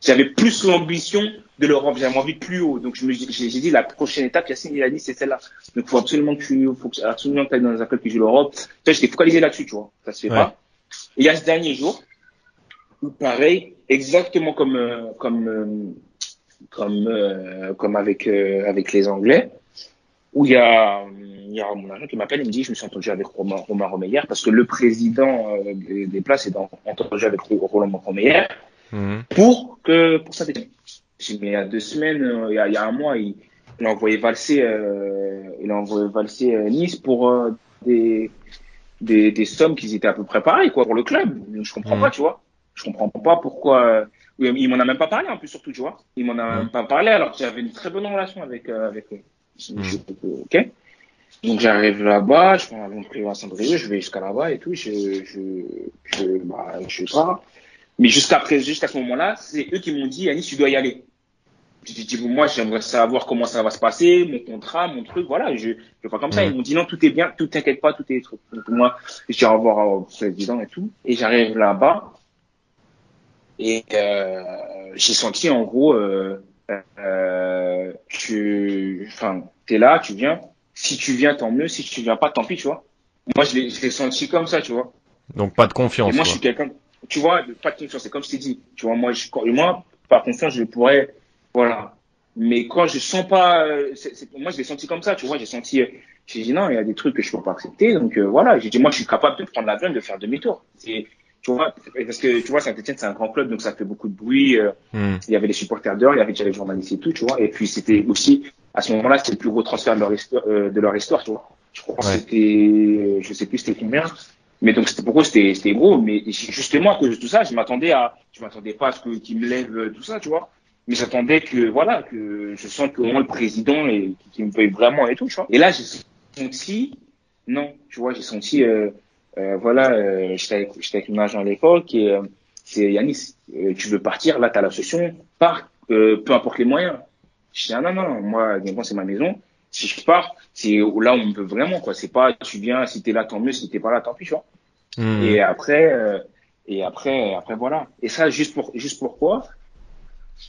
j'avais plus l'ambition de l'Europe, j'avais envie de plus haut. Donc, je me, j'ai, j'ai dit, la prochaine étape, Yacine, il a dit, c'est celle-là. Donc, faut absolument que tu, faut que- absolument que tu ailles dans un club qui joue l'Europe. Tu vois, j'étais focalisé là-dessus, tu vois. Ça se fait Ouais. pas. Et il y a ce dernier jour, où pareil, exactement comme, euh, comme, euh, comme, euh, comme avec, avec les Anglais, où il y a, il y a mon agent qui m'appelle, il me dit, je me suis entendu avec Romain, Romain Romeyer, parce que le président des, places est entendu avec Roland Romeyer Mhm. pour que, pour ça, j'ai mis il y a deux semaines, euh, il y a, il y a un mois, il, il a envoyé valser, euh, il a envoyé valser euh, Nice pour euh, des, des, des sommes qui étaient à peu près pareilles, quoi, pour le club. Je comprends Mhm. pas, tu vois. Je comprends pas pourquoi. oui, il m'en a même pas parlé en plus surtout, tu vois. Il m'en a même pas parlé alors que j'avais une très bonne relation avec avec eux. Mhm. Ok. Donc j'arrive là-bas, je prends l'avion privé à Saint-Brieuc, je vais jusqu'à là-bas et tout, je je je bah, je pars. Mais jusqu'à jusqu'à ce moment-là, c'est eux qui m'ont dit, Anis, tu dois y aller. J'ai dit, moi, j'aimerais savoir comment ça va se passer, mon contrat, mon truc, voilà, je, je pas comme ça. Mhm. Ils m'ont dit, non, tout est bien, tout t'inquiète pas, tout est truc. Donc, moi, je suis au revoir au président et tout. Et j'arrive là-bas. Et, euh, j'ai senti, en gros, euh, euh, tu, enfin, t'es là, tu viens, Si tu viens, tant mieux. Si tu viens pas, tant pis, tu vois. Moi, je l'ai je l'ai senti comme ça, tu vois. Donc pas de confiance. Et moi, quoi. je suis quelqu'un, tu vois, pas de confiance. C'est comme je t'ai dit. Tu vois, moi, je, moi, par confiance, je pourrais, voilà. Mais quand je sens pas, euh, c'est- c'est- moi, je l'ai senti comme ça, tu vois. J'ai senti, euh, j'ai dit non, il y a des trucs que je peux pas accepter. Donc euh, voilà, j'ai dit moi, je suis capable de prendre l'avion, de faire demi-tour. C'est, tu vois, parce que tu vois, Saint-Etienne, c'est un grand club, donc ça fait beaucoup de bruit. euh, Hmm. il y avait les supporters d'heure, il y avait déjà les journalistes et tout, tu vois. Et puis c'était aussi, à ce moment-là, c'était le plus gros transfert de leur histoire, euh, de leur histoire, tu vois. Je crois que c'était, je sais plus c'était combien. Mais donc c'était pourquoi c'était c'était gros. Mais justement à cause de tout ça, je m'attendais à, je m'attendais pas à ce que qu'ils me lèvent euh, tout ça, tu vois. Mais j'attendais que voilà, que je sens qu'au moins le président et qui me paye vraiment et tout, tu vois. Et là j'ai senti, non, tu vois, j'ai senti, euh, euh, voilà, euh, j'étais avec, j'étais avec mon agent à l'époque et euh, c'est Yanis, euh, tu veux partir, là t'as la solution, pars, peu importe les moyens. Je dis ah non non, moi c'est ma maison. Si je pars, c'est là où on me veut vraiment quoi. C'est pas tu viens, si t'es là tant mieux, si t'es pas là tant pis, tu vois. Hmm. Et après, euh, et après, après voilà. Et ça juste pour, juste pourquoi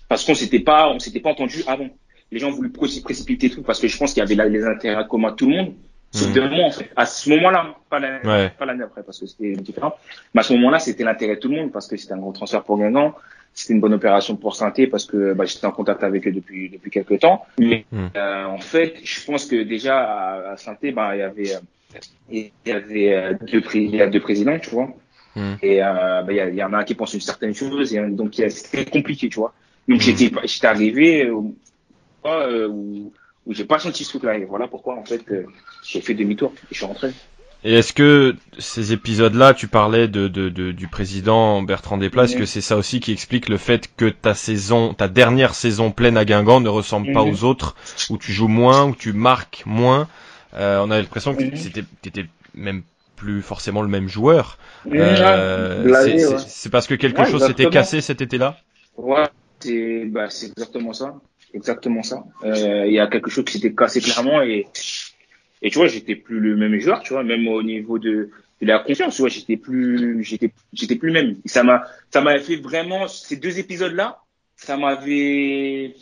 Parce qu'on s'était pas, on s'était pas entendu avant. Les gens voulaient pré- précipiter tout parce que je pense qu'il y avait là les intérêts communs de tout le monde. Sauf de moi en fait. À ce moment-là, pas l'année, Ouais. après parce que c'était différent. Mais à ce moment-là, c'était l'intérêt de tout le monde parce que c'était un gros transfert pour Guingamp. C'était une bonne opération pour Sainté parce que bah, j'étais en contact avec eux depuis depuis quelques temps. Mais Mhm. euh, en fait, je pense que déjà à, à Sainté, bah, il y avait euh, il y avait euh, deux, pré- il y a deux présidents, tu vois. Hmm. Et euh, bah, il y, a- il y en a un qui pense une certaine chose, et donc c'était compliqué, tu vois. Donc j'étais j'étais arrivé euh, euh, où, où j'ai pas senti ce truc-là. Et voilà pourquoi en fait euh, j'ai fait demi-tour et je suis rentré. Et est-ce que ces épisodes-là, tu parlais de, de, de- du président Bertrand Desplat, est-ce Mhm. que c'est ça aussi qui explique le fait que ta saison, ta dernière saison pleine à Guingamp ne ressemble pas Mhm. aux autres, où tu joues moins, où tu marques moins Euh, On a l'impression que Mhm. c'était, t'étais même plus forcément le même joueur. Mmh, Euh, blasé, c'est, ouais. parce que quelque Ouais, chose s'était cassé cet été-là? Ouais, c'est bah, c'est exactement ça. Exactement ça. Euh, Il y a quelque chose qui s'était cassé clairement et, et tu vois, j'étais plus le même joueur, tu vois, même au niveau de, de la confiance, tu vois, j'étais plus, j'étais, j'étais plus le même. Et ça m'a, ça m'a fait vraiment, ces deux épisodes-là, ça m'avait,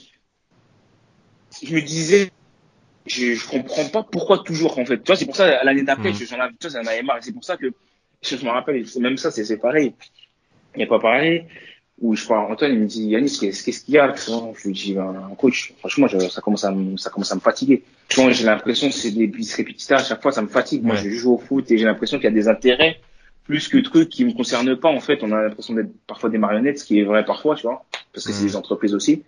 je me disais, je, je comprends pas pourquoi toujours, en fait. Tu vois, c'est pour ça, l'année d'après, je- j'en avais, avais marre. C'est pour ça que, je me rappelle, même ça, c'est c'est pareil. Il n'y a pas pareil où je à Antoine, il me dit Yannis, qu'est-ce qu'il y a Je lui dis ben, coach, franchement, je- ça commence à me, ça commence à me fatiguer. Tu vois, j'ai l'impression que c'est des bis répétitions à chaque fois, ça me fatigue. Moi, Ouais. je joue au foot et j'ai l'impression qu'il y a des intérêts plus que trucs qui me concernent pas. En fait, on a l'impression d'être parfois des marionnettes, ce qui est vrai parfois, tu vois, parce que c'est des entreprises aussi.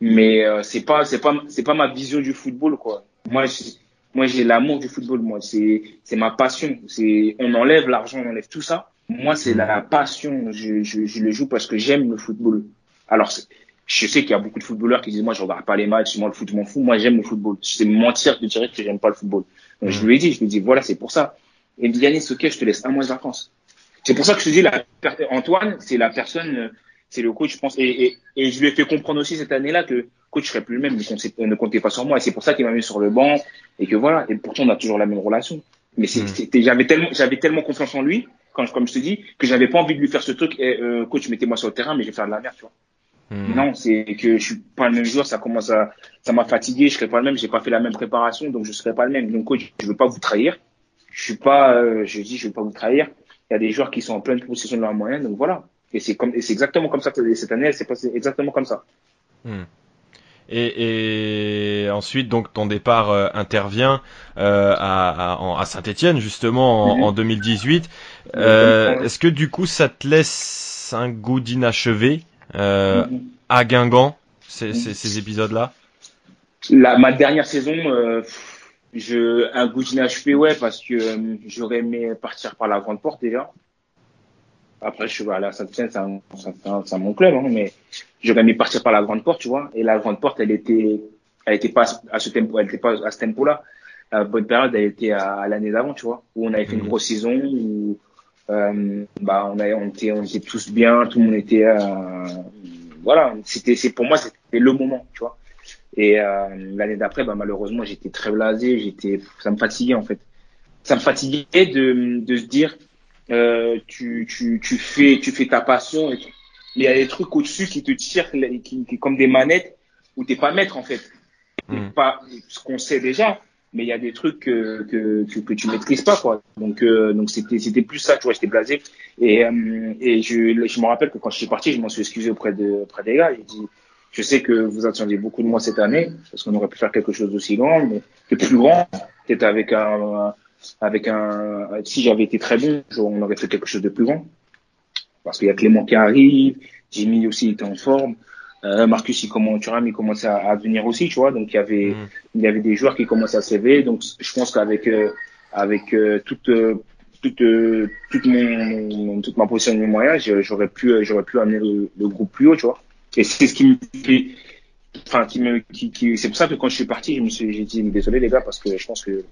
Mais euh, c'est pas, c'est pas, c'est pas ma vision du football, quoi. Moi, j'ai- moi, j'ai l'amour du football. Moi, c'est, c'est ma passion. C'est, on enlève l'argent, on enlève tout ça. Moi, c'est la passion. Je, je, je le joue parce que j'aime le football. Alors, je sais qu'il y a beaucoup de footballeurs qui disent moi, je regarde pas les matchs, moi le foot, je m'en fous. Moi, j'aime le football. C'est mentir de dire que j'aime pas le football. Donc, Je Mhm. lui ai dit, je lui ai dit voilà, c'est pour ça. Et me dit Yannis, ok, je te laisse un mois de vacances. C'est pour ça que je te dis, la, Antoine, c'est la personne, euh, c'est le coach, je pense. Et, et, et je lui ai fait comprendre aussi cette année-là que coach serait plus le même, ne comptez, ne pas sur moi. Et c'est pour ça qu'il m'a mis sur le banc et que voilà. Et pourtant, on a toujours la même relation. Mais c'était, j'avais tellement, j'avais tellement confiance en lui, je- comme je te dis, que j'avais pas envie de lui faire ce truc. Eh, euh, coach, mettez-moi sur le terrain, mais je vais faire de la merde, tu vois. Hmm. Non, c'est que je suis pas le même joueur, ça commence à, ça m'a fatigué, je serai pas le même, j'ai pas fait la même préparation, donc je serai pas le même. Donc coach, je veux pas vous trahir. Je suis pas, euh, je dis, je veux pas vous trahir. Il y a des joueurs qui sont en pleine possession de leur moyenne, donc voilà. Et c'est comme, et c'est exactement comme ça que cette année, elle s'est passée exactement comme ça. Hmm. Et, et ensuite, donc, ton départ euh, intervient euh, à, à, en- à Saint-Étienne justement en, Mhm. en 2018. Euh. Est-ce que du coup, ça te laisse un goût d'inachevé à Guingamp ces, ces, ces épisodes-là? Ma dernière saison, je, un goût d'inachevé, ouais, parce que j'aurais aimé partir par la grande porte déjà. Après, je suis allé à Saint-Etienne, c'est mon club, hein, mais j'aurais aimé partir par la grande porte, tu vois. Et la grande porte, elle était, elle était pas à ce tempo, elle était pas à ce tempo-là. La bonne période, elle était à, à l'année d'avant, tu vois, où on avait fait une Mhm. grosse saison, où euh, bah on, avait, on était, on était tous bien, tout le monde était, euh, voilà, c'était, c'est pour moi, c'était le moment, tu vois. Et euh, l'année d'après, bah, malheureusement, j'étais très blasé, j'étais, ça me fatiguait en fait. Ça me fatiguait de, de se dire, euh, tu, tu, tu fais, tu fais ta passion, et il y a des trucs au-dessus qui te tirent, qui, qui, comme des manettes, où t'es pas maître en fait. Mhm. Pas ce qu'on sait déjà, mais il y a des trucs que, que, que, que tu maîtrises pas, quoi. Donc, euh, donc c'était, c'était plus ça, tu vois, j'étais blasé. Et, euh, et je, je me rappelle que quand je suis parti, je m'en suis excusé auprès, de, auprès des gars. J'ai dit, je sais que vous attendiez beaucoup de moi cette année, parce qu'on aurait pu faire quelque chose d'aussi grand, mais de plus grand, peut-être avec un, avec un, si j'avais été très bon, on aurait fait quelque chose de plus grand. Parce qu'il y a Clément qui arrive, Jimmy aussi était en forme. Euh, Marcus, il commence, Thuram, il commençait à, à, venir aussi, tu vois. Donc il y avait, Mm. il y avait des joueurs qui commençaient à s'élever. Donc je pense qu'avec, euh, avec euh, toute, euh, toute, toute mon, toute ma position de mes moyens, j'aurais pu, j'aurais pu amener le, le groupe plus haut, tu vois. Et c'est ce qui me fait, enfin, qui me, qui, qui, c'est pour ça que quand je suis parti, je me suis, j'ai dit désolé les gars parce que je pense que,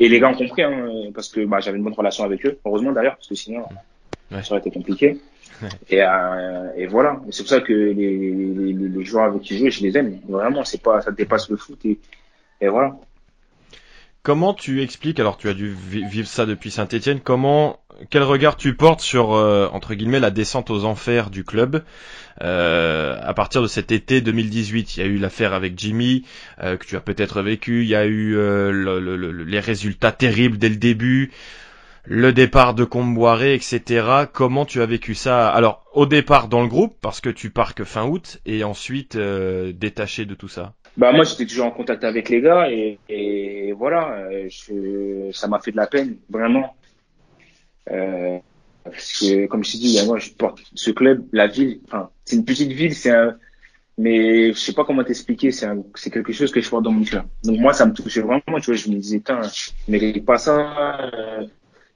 et les gars ont compris, hein, parce que bah, j'avais une bonne relation avec eux, heureusement d'ailleurs, parce que sinon Ouais. ça aurait été compliqué. Et, euh, et voilà. C'est pour ça que les, les, les, les joueurs avec qui je joue, je les aime. Vraiment, c'est pas, ça dépasse le foot et, et voilà. Comment tu expliques, alors tu as dû vi- vivre ça depuis Saint-Etienne, comment, quel regard tu portes sur, euh, entre guillemets, la descente aux enfers du club euh, à partir de cet été 2018 Il y a eu l'affaire avec Jimmy, euh, que tu as peut-être vécu, il y a eu le- le- le- les résultats terribles dès le début, le départ de Comboiré, etc. Comment tu as vécu ça? Alors, au départ dans le groupe, parce que tu pars que fin août, et ensuite détaché de tout ça Bah moi j'étais toujours en contact avec les gars et, et voilà, euh, je, ça m'a fait de la peine vraiment. Euh, parce que comme je t'ai dit, moi je porte ce club, la ville, enfin c'est une petite ville, c'est un, mais je sais pas comment t'expliquer, c'est un, c'est quelque chose que je porte dans mon cœur. Donc moi ça me touchait vraiment, tu vois, je me disais putain, je pas ça. Euh,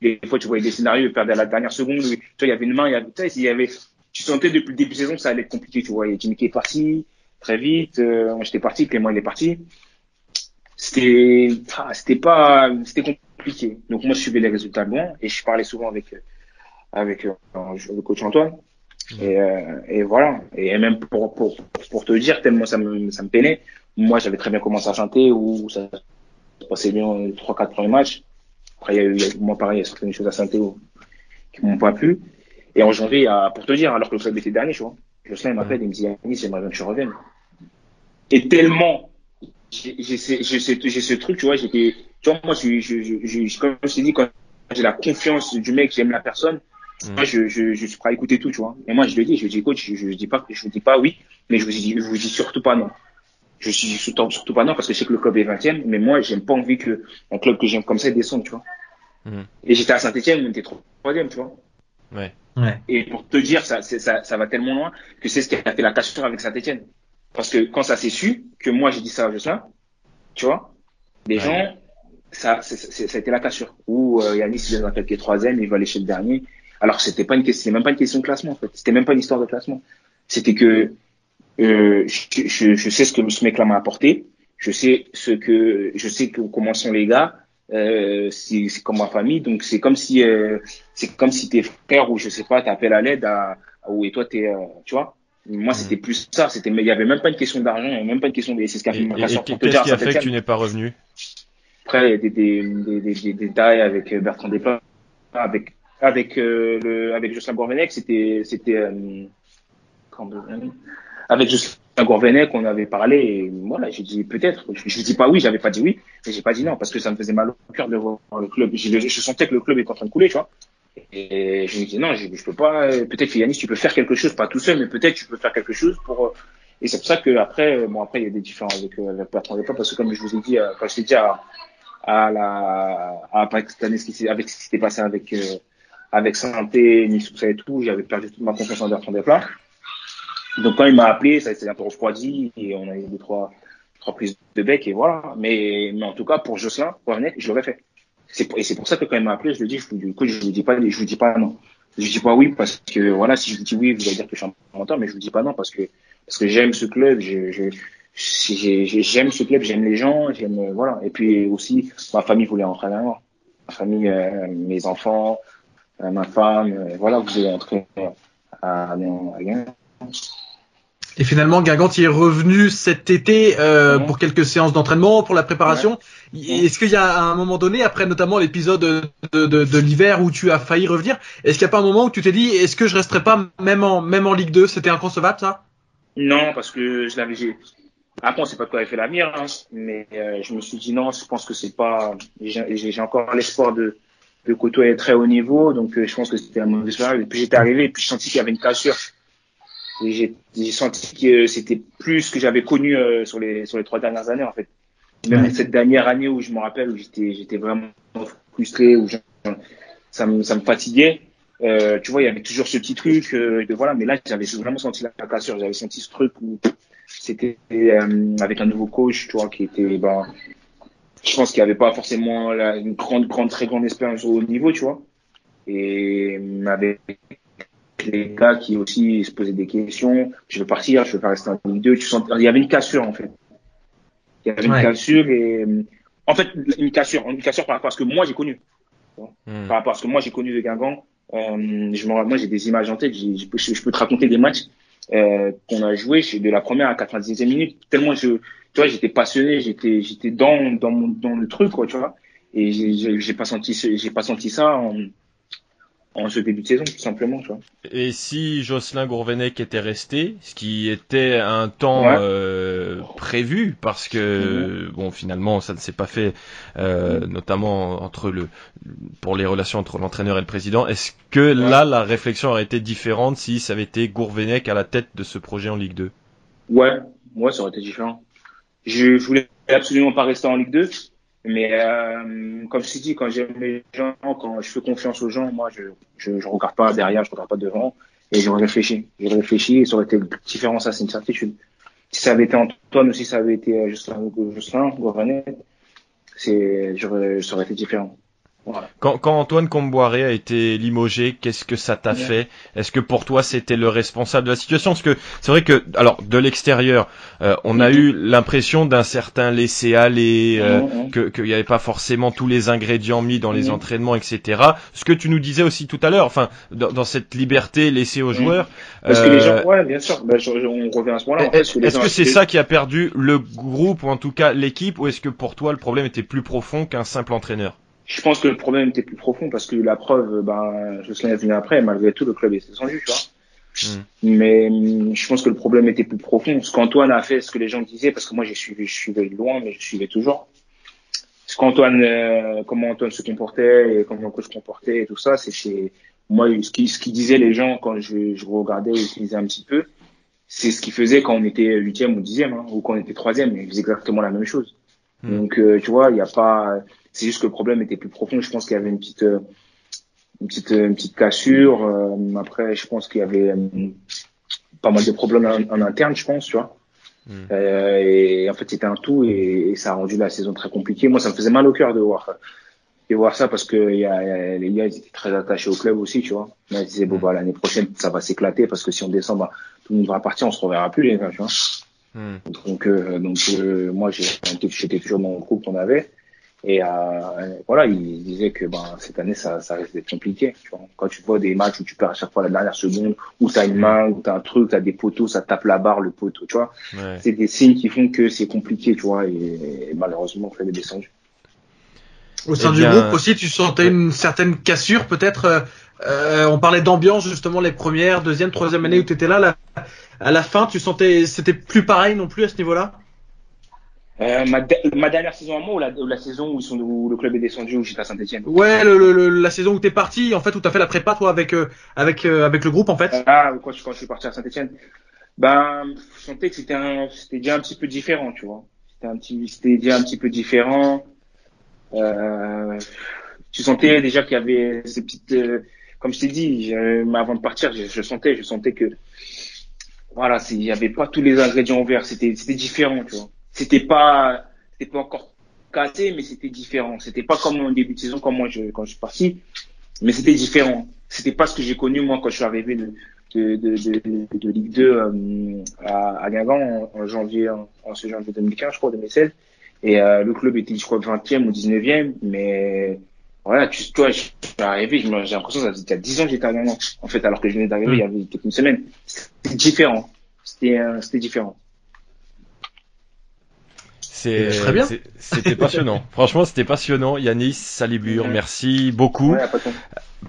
des fois tu voyais des scénarios, perdaient à la dernière seconde, tu vois il y avait une main, il y avait, tu sais, il y avait, tu sentais depuis le début de saison que ça allait être compliqué, tu vois, il y a Jimmy qui est parti très vite, euh, j'étais parti, Clément il est parti. C'était ah, c'était pas c'était compliqué. Donc moi je suivais les résultats loin et je parlais souvent avec euh, avec euh, le coach Antoine. Et, euh, et voilà. Et même pour, pour pour te dire tellement ça me ça me peinait. Moi j'avais très bien commencé à chanter où ça se passait bien les trois quatre premiers matchs. Après il y a eu moi pareil il y a certaines choses à santé qui m'ont pas plu. Et en janvier pour te dire alors que le club était dernier tu vois Jocelyn m'appelle il me dit Yannis j'aimerais bien que tu reviennes et tellement j'ai ce- truc, tu vois, j'étais, tu vois, moi, je, je, je, comme je t'ai dit, quand j'ai la confiance du mec, j'aime la personne, Mm. moi, je, je, je suis prêt à écouter tout, tu vois. Et moi, je le dis, je dis, coach, je, je dis pas, je vous dis pas oui, mais je vous dis, je vous dis surtout pas non. Je suis surtout, surtout pas non parce que je sais que le club est 20 mais moi, j'aime pas envie que un club que j'aime comme ça descende, tu vois. Mhm. Et j'étais à Saint-Etienne, on était troisième, tu vois. Ouais. Ouais. Et pour te dire, ça, ça, ça va tellement loin que c'est ce qui a fait la cassure avec Saint-Etienne. Parce que quand ça s'est su, que moi j'ai dit ça à Jocelyn, tu vois, les Ouais. gens, ça, c'est- c'est- ça a été la cassure. Ou euh, Yanis, il est qui est troisième, il va aller chez le dernier. Alors c'était pas une question, même pas une question de classement en fait. C'était même pas une histoire de classement. C'était que euh, je, je, je sais ce que ce mec-là m'a apporté. Je sais ce que, je sais que, comment sont les gars. Euh, c'est comme ma famille, donc c'est comme si euh, c'est comme si tes frères ou je sais pas t'appelles à l'aide à, à où et toi t'es, euh, tu vois. Moi c'était plus ça, c'était il y avait même pas une question d'argent, même pas une question de c'est ce qui a Et, fait ma qu'est-ce qui a fait que tu n'es pas revenu? Après, il y a des, des, des, des, des détails avec euh, Bertrand Desplat, avec, avec, euh, le, avec Jocelyn Gourvenec, c'était, c'était, euh, avec Jocelyn Gourvenec, on avait parlé, et voilà, j'ai dit peut-être, je, je dis pas oui, j'avais pas dit oui, mais j'ai pas dit non, parce que ça me faisait mal au cœur de voir le club, je, sentais que le club était en train de couler, tu vois. Et je me dis non, je, peux pas, peut-être que Yanis, tu peux faire quelque chose, pas tout seul, mais peut-être tu peux faire quelque chose pour, euh, et c'est pour ça que après, euh, bon après il y a des différends avec, avec Bertrand Desplat, parce que comme je vous ai dit, euh, quand je t'ai dit à, à la à ce qui avec ce qui s'était passé avec avec santé Nissoussa et tout j'avais perdu toute ma confiance en Bertrand Desplat donc quand il m'a appelé ça s'est un peu refroidi et on a eu deux trois trois prises de bec et voilà mais mais en tout cas pour Jocelyn pour René je l'aurais fait et c'est pour ça que quand il m'a appelé je lui dis je vous je vous dis pas je vous dis pas non je vous dis pas oui parce que voilà si je vous dis oui vous allez dire que je suis un menteur mais je vous dis pas non parce que parce que j'aime ce club je, je j'aime ce club, j'aime les gens, j'aime euh, voilà. Et puis aussi, ma famille voulait entrer à moi. Ma famille, euh, mes enfants, euh, ma femme, euh, voilà, vous allez entrer à, à, à. Et finalement, Guingamp y est revenu cet été euh, pour quelques séances d'entraînement, pour la préparation. Est-ce qu'il y a un moment donné, après notamment l'épisode de, de, de, l'hiver où tu as failli revenir, est-ce qu'il n'y a pas un moment où tu t'es dit, est-ce que je resterai pas même en même en Ligue 2 C'était inconcevable ça? Non, parce que je l'avais, Après, on sait pas de quoi elle fait l'avenir, hein, mais euh, je me suis dit non, je pense que c'est pas. J'ai j'ai encore l'espoir de, de côtoyer très haut niveau, donc euh, je pense que c'était un mauvais expérience. Et puis j'étais arrivé, et puis je sentis qu'il y avait une cassure. J'ai senti que c'était plus ce que j'avais connu euh, sur les sur les trois dernières années en fait. Même Ouais. cette dernière année où je me rappelle où j'étais j'étais vraiment frustré, où ça me ça me fatiguait. Euh, tu vois, il y avait toujours ce petit truc euh, de voilà, mais là j'avais vraiment senti la cassure, j'avais senti ce truc où c'était euh, avec un nouveau coach, tu vois, qui était ben je pense qu'il n'y avait pas forcément la, une grande, grande, très grande expérience au niveau, tu vois. Et euh, avec les gars qui aussi se posaient des questions, je veux partir, je veux pas rester en Ligue 2, tu sens, il y avait une cassure en fait. Il y avait une Ouais. cassure et en fait une cassure, une cassure par rapport à ce que moi j'ai connu, Hmm. par rapport à ce que moi j'ai connu de Guingamp. Euh, je moi j'ai des images en tête, je, peux, je peux te raconter des matchs euh, qu'on a joué de la première à 90e minute tellement je tu vois j'étais passionné j'étais j'étais dans dans mon dans le truc quoi tu vois et j'ai- pas senti j'ai pas senti ça en en ce début de saison tout simplement tu vois. Et si Jocelyn Gourvenec était resté, ce qui était un temps Ouais. euh, prévu, parce que bon finalement ça ne s'est pas fait, euh, notamment entre le pour les relations entre l'entraîneur et le président. Est-ce que là la réflexion aurait été différente si ça avait été Gourvenec à la tête de ce projet en Ligue 2 ouais. Ouais ça aurait été différent. Je, je voulais absolument pas rester en Ligue 2 mais euh, comme je t'ai dit quand j'aime les gens quand je fais confiance aux gens moi je je, je regarde pas derrière je regarde pas devant et j'aurais réfléchi j'ai réfléchi et ça aurait été différent ça c'est une certitude. Si ça avait été Antoine ou si ça avait été euh, Jocelyn Jocelyn Gourvenec c'est ça aurait été différent voilà Quand, quand Antoine Comboiré a été limogé, qu'est-ce que ça t'a Ouais. fait? Est-ce que pour toi c'était le responsable de la situation? Parce que c'est vrai que, alors de l'extérieur, euh, on a eu l'impression d'un certain laisser aller, euh, que qu'il n'y avait pas forcément tous les ingrédients mis dans les entraînements, etc. Ce que tu nous disais aussi tout à l'heure, enfin dans, dans cette liberté laissée aux joueurs. Parce que euh, les gens, ouais, bien sûr, je- je- on revient à ce moment-là. est-ce que c'est ça qui a perdu le groupe ou en tout cas l'équipe, ou est-ce que pour toi le problème était plus profond qu'un simple entraîneur? Je pense que le problème était plus profond parce que la preuve, ben, Jocelyn est venu après, malgré tout, le club est descendu, tu vois. Mhm. Mais hum, je pense que le problème était plus profond. Ce qu'Antoine a fait, ce que les gens disaient, parce que moi j'ai suivi, je suivais de loin, mais je suivais toujours. Ce qu'Antoine, euh, comment Antoine se comportait et comment coach se comportait et tout ça, c'est chez moi ce qui ce qui disaient les gens quand je, je regardais ou je lisais un petit peu, c'est ce qu'ils faisaient quand on était huitième ou dixième, hein, ou quand on était troisième. Ils faisaient exactement la même chose. Mhm. Donc euh, tu vois, il y a pas, c'est juste que le problème était plus profond. Je pense qu'il y avait une petite euh, une petite une petite cassure. Euh, après, je pense qu'il y avait euh, pas mal de problèmes en, en interne, je pense, tu vois. Mm. Euh, et en fait, c'était un tout et, et ça a rendu la saison très compliquée. Moi, ça me faisait mal au cœur de voir de voir ça parce que il y a, il y a- les gars, ils étaient très attachés au club aussi, tu vois. Mais ils disaient bon Mm. bah l'année prochaine, ça va s'éclater parce que si on descend, bah, tout le monde va partir, on se reverra plus, les gars, tu vois. Hmm. Donc, euh, donc euh, moi, j'étais toujours dans le groupe qu'on avait. Et euh, voilà, il disait que ben, cette année, ça, ça risque d'être compliqué. Tu vois. Quand tu vois des matchs où tu perds à chaque fois la dernière seconde, où tu as une main, où tu as un truc, tu as des poteaux, ça tape la barre, le poteau, tu vois. Ouais. C'est des signes qui font que c'est compliqué, tu vois. Et, et malheureusement, on fait des descendu. Au sein Eh du bien, groupe aussi, tu sentais une certaine cassure peut-être. euh, euh, on parlait d'ambiance justement les premières, deuxième, troisième année où tu étais là, là. À la fin, tu sentais c'était plus pareil non plus à ce niveau-là? Euh, ma, de- ma dernière saison à moi ou la, la saison où, ils sont, où le club est descendu, où j'étais à Saint-Etienne Ouais, le, le- la saison où t'es parti, en fait, où t'as fait la prépa toi avec euh, avec euh, avec le groupe en fait. Ah, quand je, quand je suis parti à Saint-Etienne, ben, je sentais que c'était déjà un petit peu différent, tu vois. C'était un petit, c'était déjà un petit peu différent. Euh, tu sentais déjà qu'il y avait ces petites, euh, comme je t'ai dit, avant de partir, je, je sentais, je sentais que, voilà, il y avait pas tous les ingrédients ouverts, c'était, c'était différent, tu vois. C'était pas, c'était pas encore cassé, mais c'était différent. C'était pas comme en début de saison, comme moi, je, quand je suis parti, mais c'était différent. C'était pas ce que j'ai connu, moi, quand je suis arrivé de, de, de, de, de Ligue 2 euh, à, à Guingamp en, en janvier, en, en ce janvier 2015, je crois, 2016. Et euh, le club était, je crois, 20e ou 19e, mais voilà, tu, toi, je suis arrivé, j'ai l'impression que ça faisait il y a 10 ans que j'étais à Guingamp. En fait, alors que je venais d'arriver il y avait peut-être une semaine. C'était différent. C'était, euh, c'était différent. C'est, Très bien. c'est- C'était passionnant. Franchement, c'était passionnant. Yanis Salibur, merci beaucoup Ouais,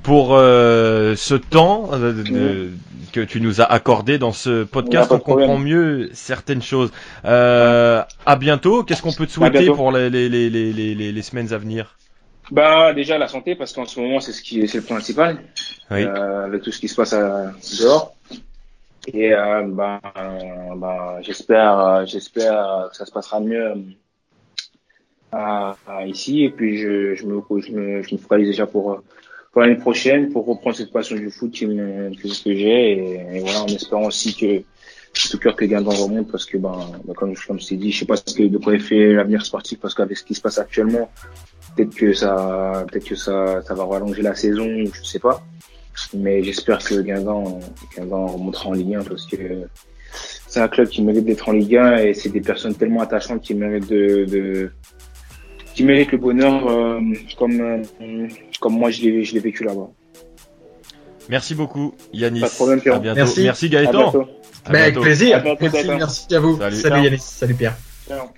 pour euh, ce temps euh, de- de- que tu nous as accordé dans ce podcast. Ouais, On problème. comprend mieux certaines choses. Euh, À bientôt. Qu'est-ce qu'on peut te souhaiter pour les, les, les, les, les, les- les semaines à venir? Bah déjà la santé parce qu'en ce moment c'est ce qui c'est le principal Oui. euh, avec tout ce qui se passe à, dehors et euh, euh, bah, j'espère euh, j'espère que ça se passera mieux euh, à ici. Et puis je, je me je me je me focalise déjà pour euh, pour l'année prochaine pour reprendre cette passion du foot qui me, que, j'ai. Et, voilà en espérant aussi que tout cœur que Guingamp remonte parce que ben bah, comme je comme je t'ai dit je sais pas ce que de quoi est fait l'avenir sportif parce qu'avec ce qui se passe actuellement peut-être que ça peut-être que ça ça va rallonger la saison je sais pas mais j'espère que Guingamp Guingamp remontera en Ligue 1 parce que c'est un club qui mérite d'être en Ligue 1 et c'est des personnes tellement attachantes qui méritent de, de qui méritent le bonheur euh, comme euh, comme moi je l'ai je l'ai vécu là-bas Merci beaucoup, Yanis. Pas de problème. À bientôt. Merci. Merci à Gaëtan. bientôt À Ben, avec plaisir. À bientôt, merci, à vous. Salut. Salut. Yanis. Salut Pierre. Ciao.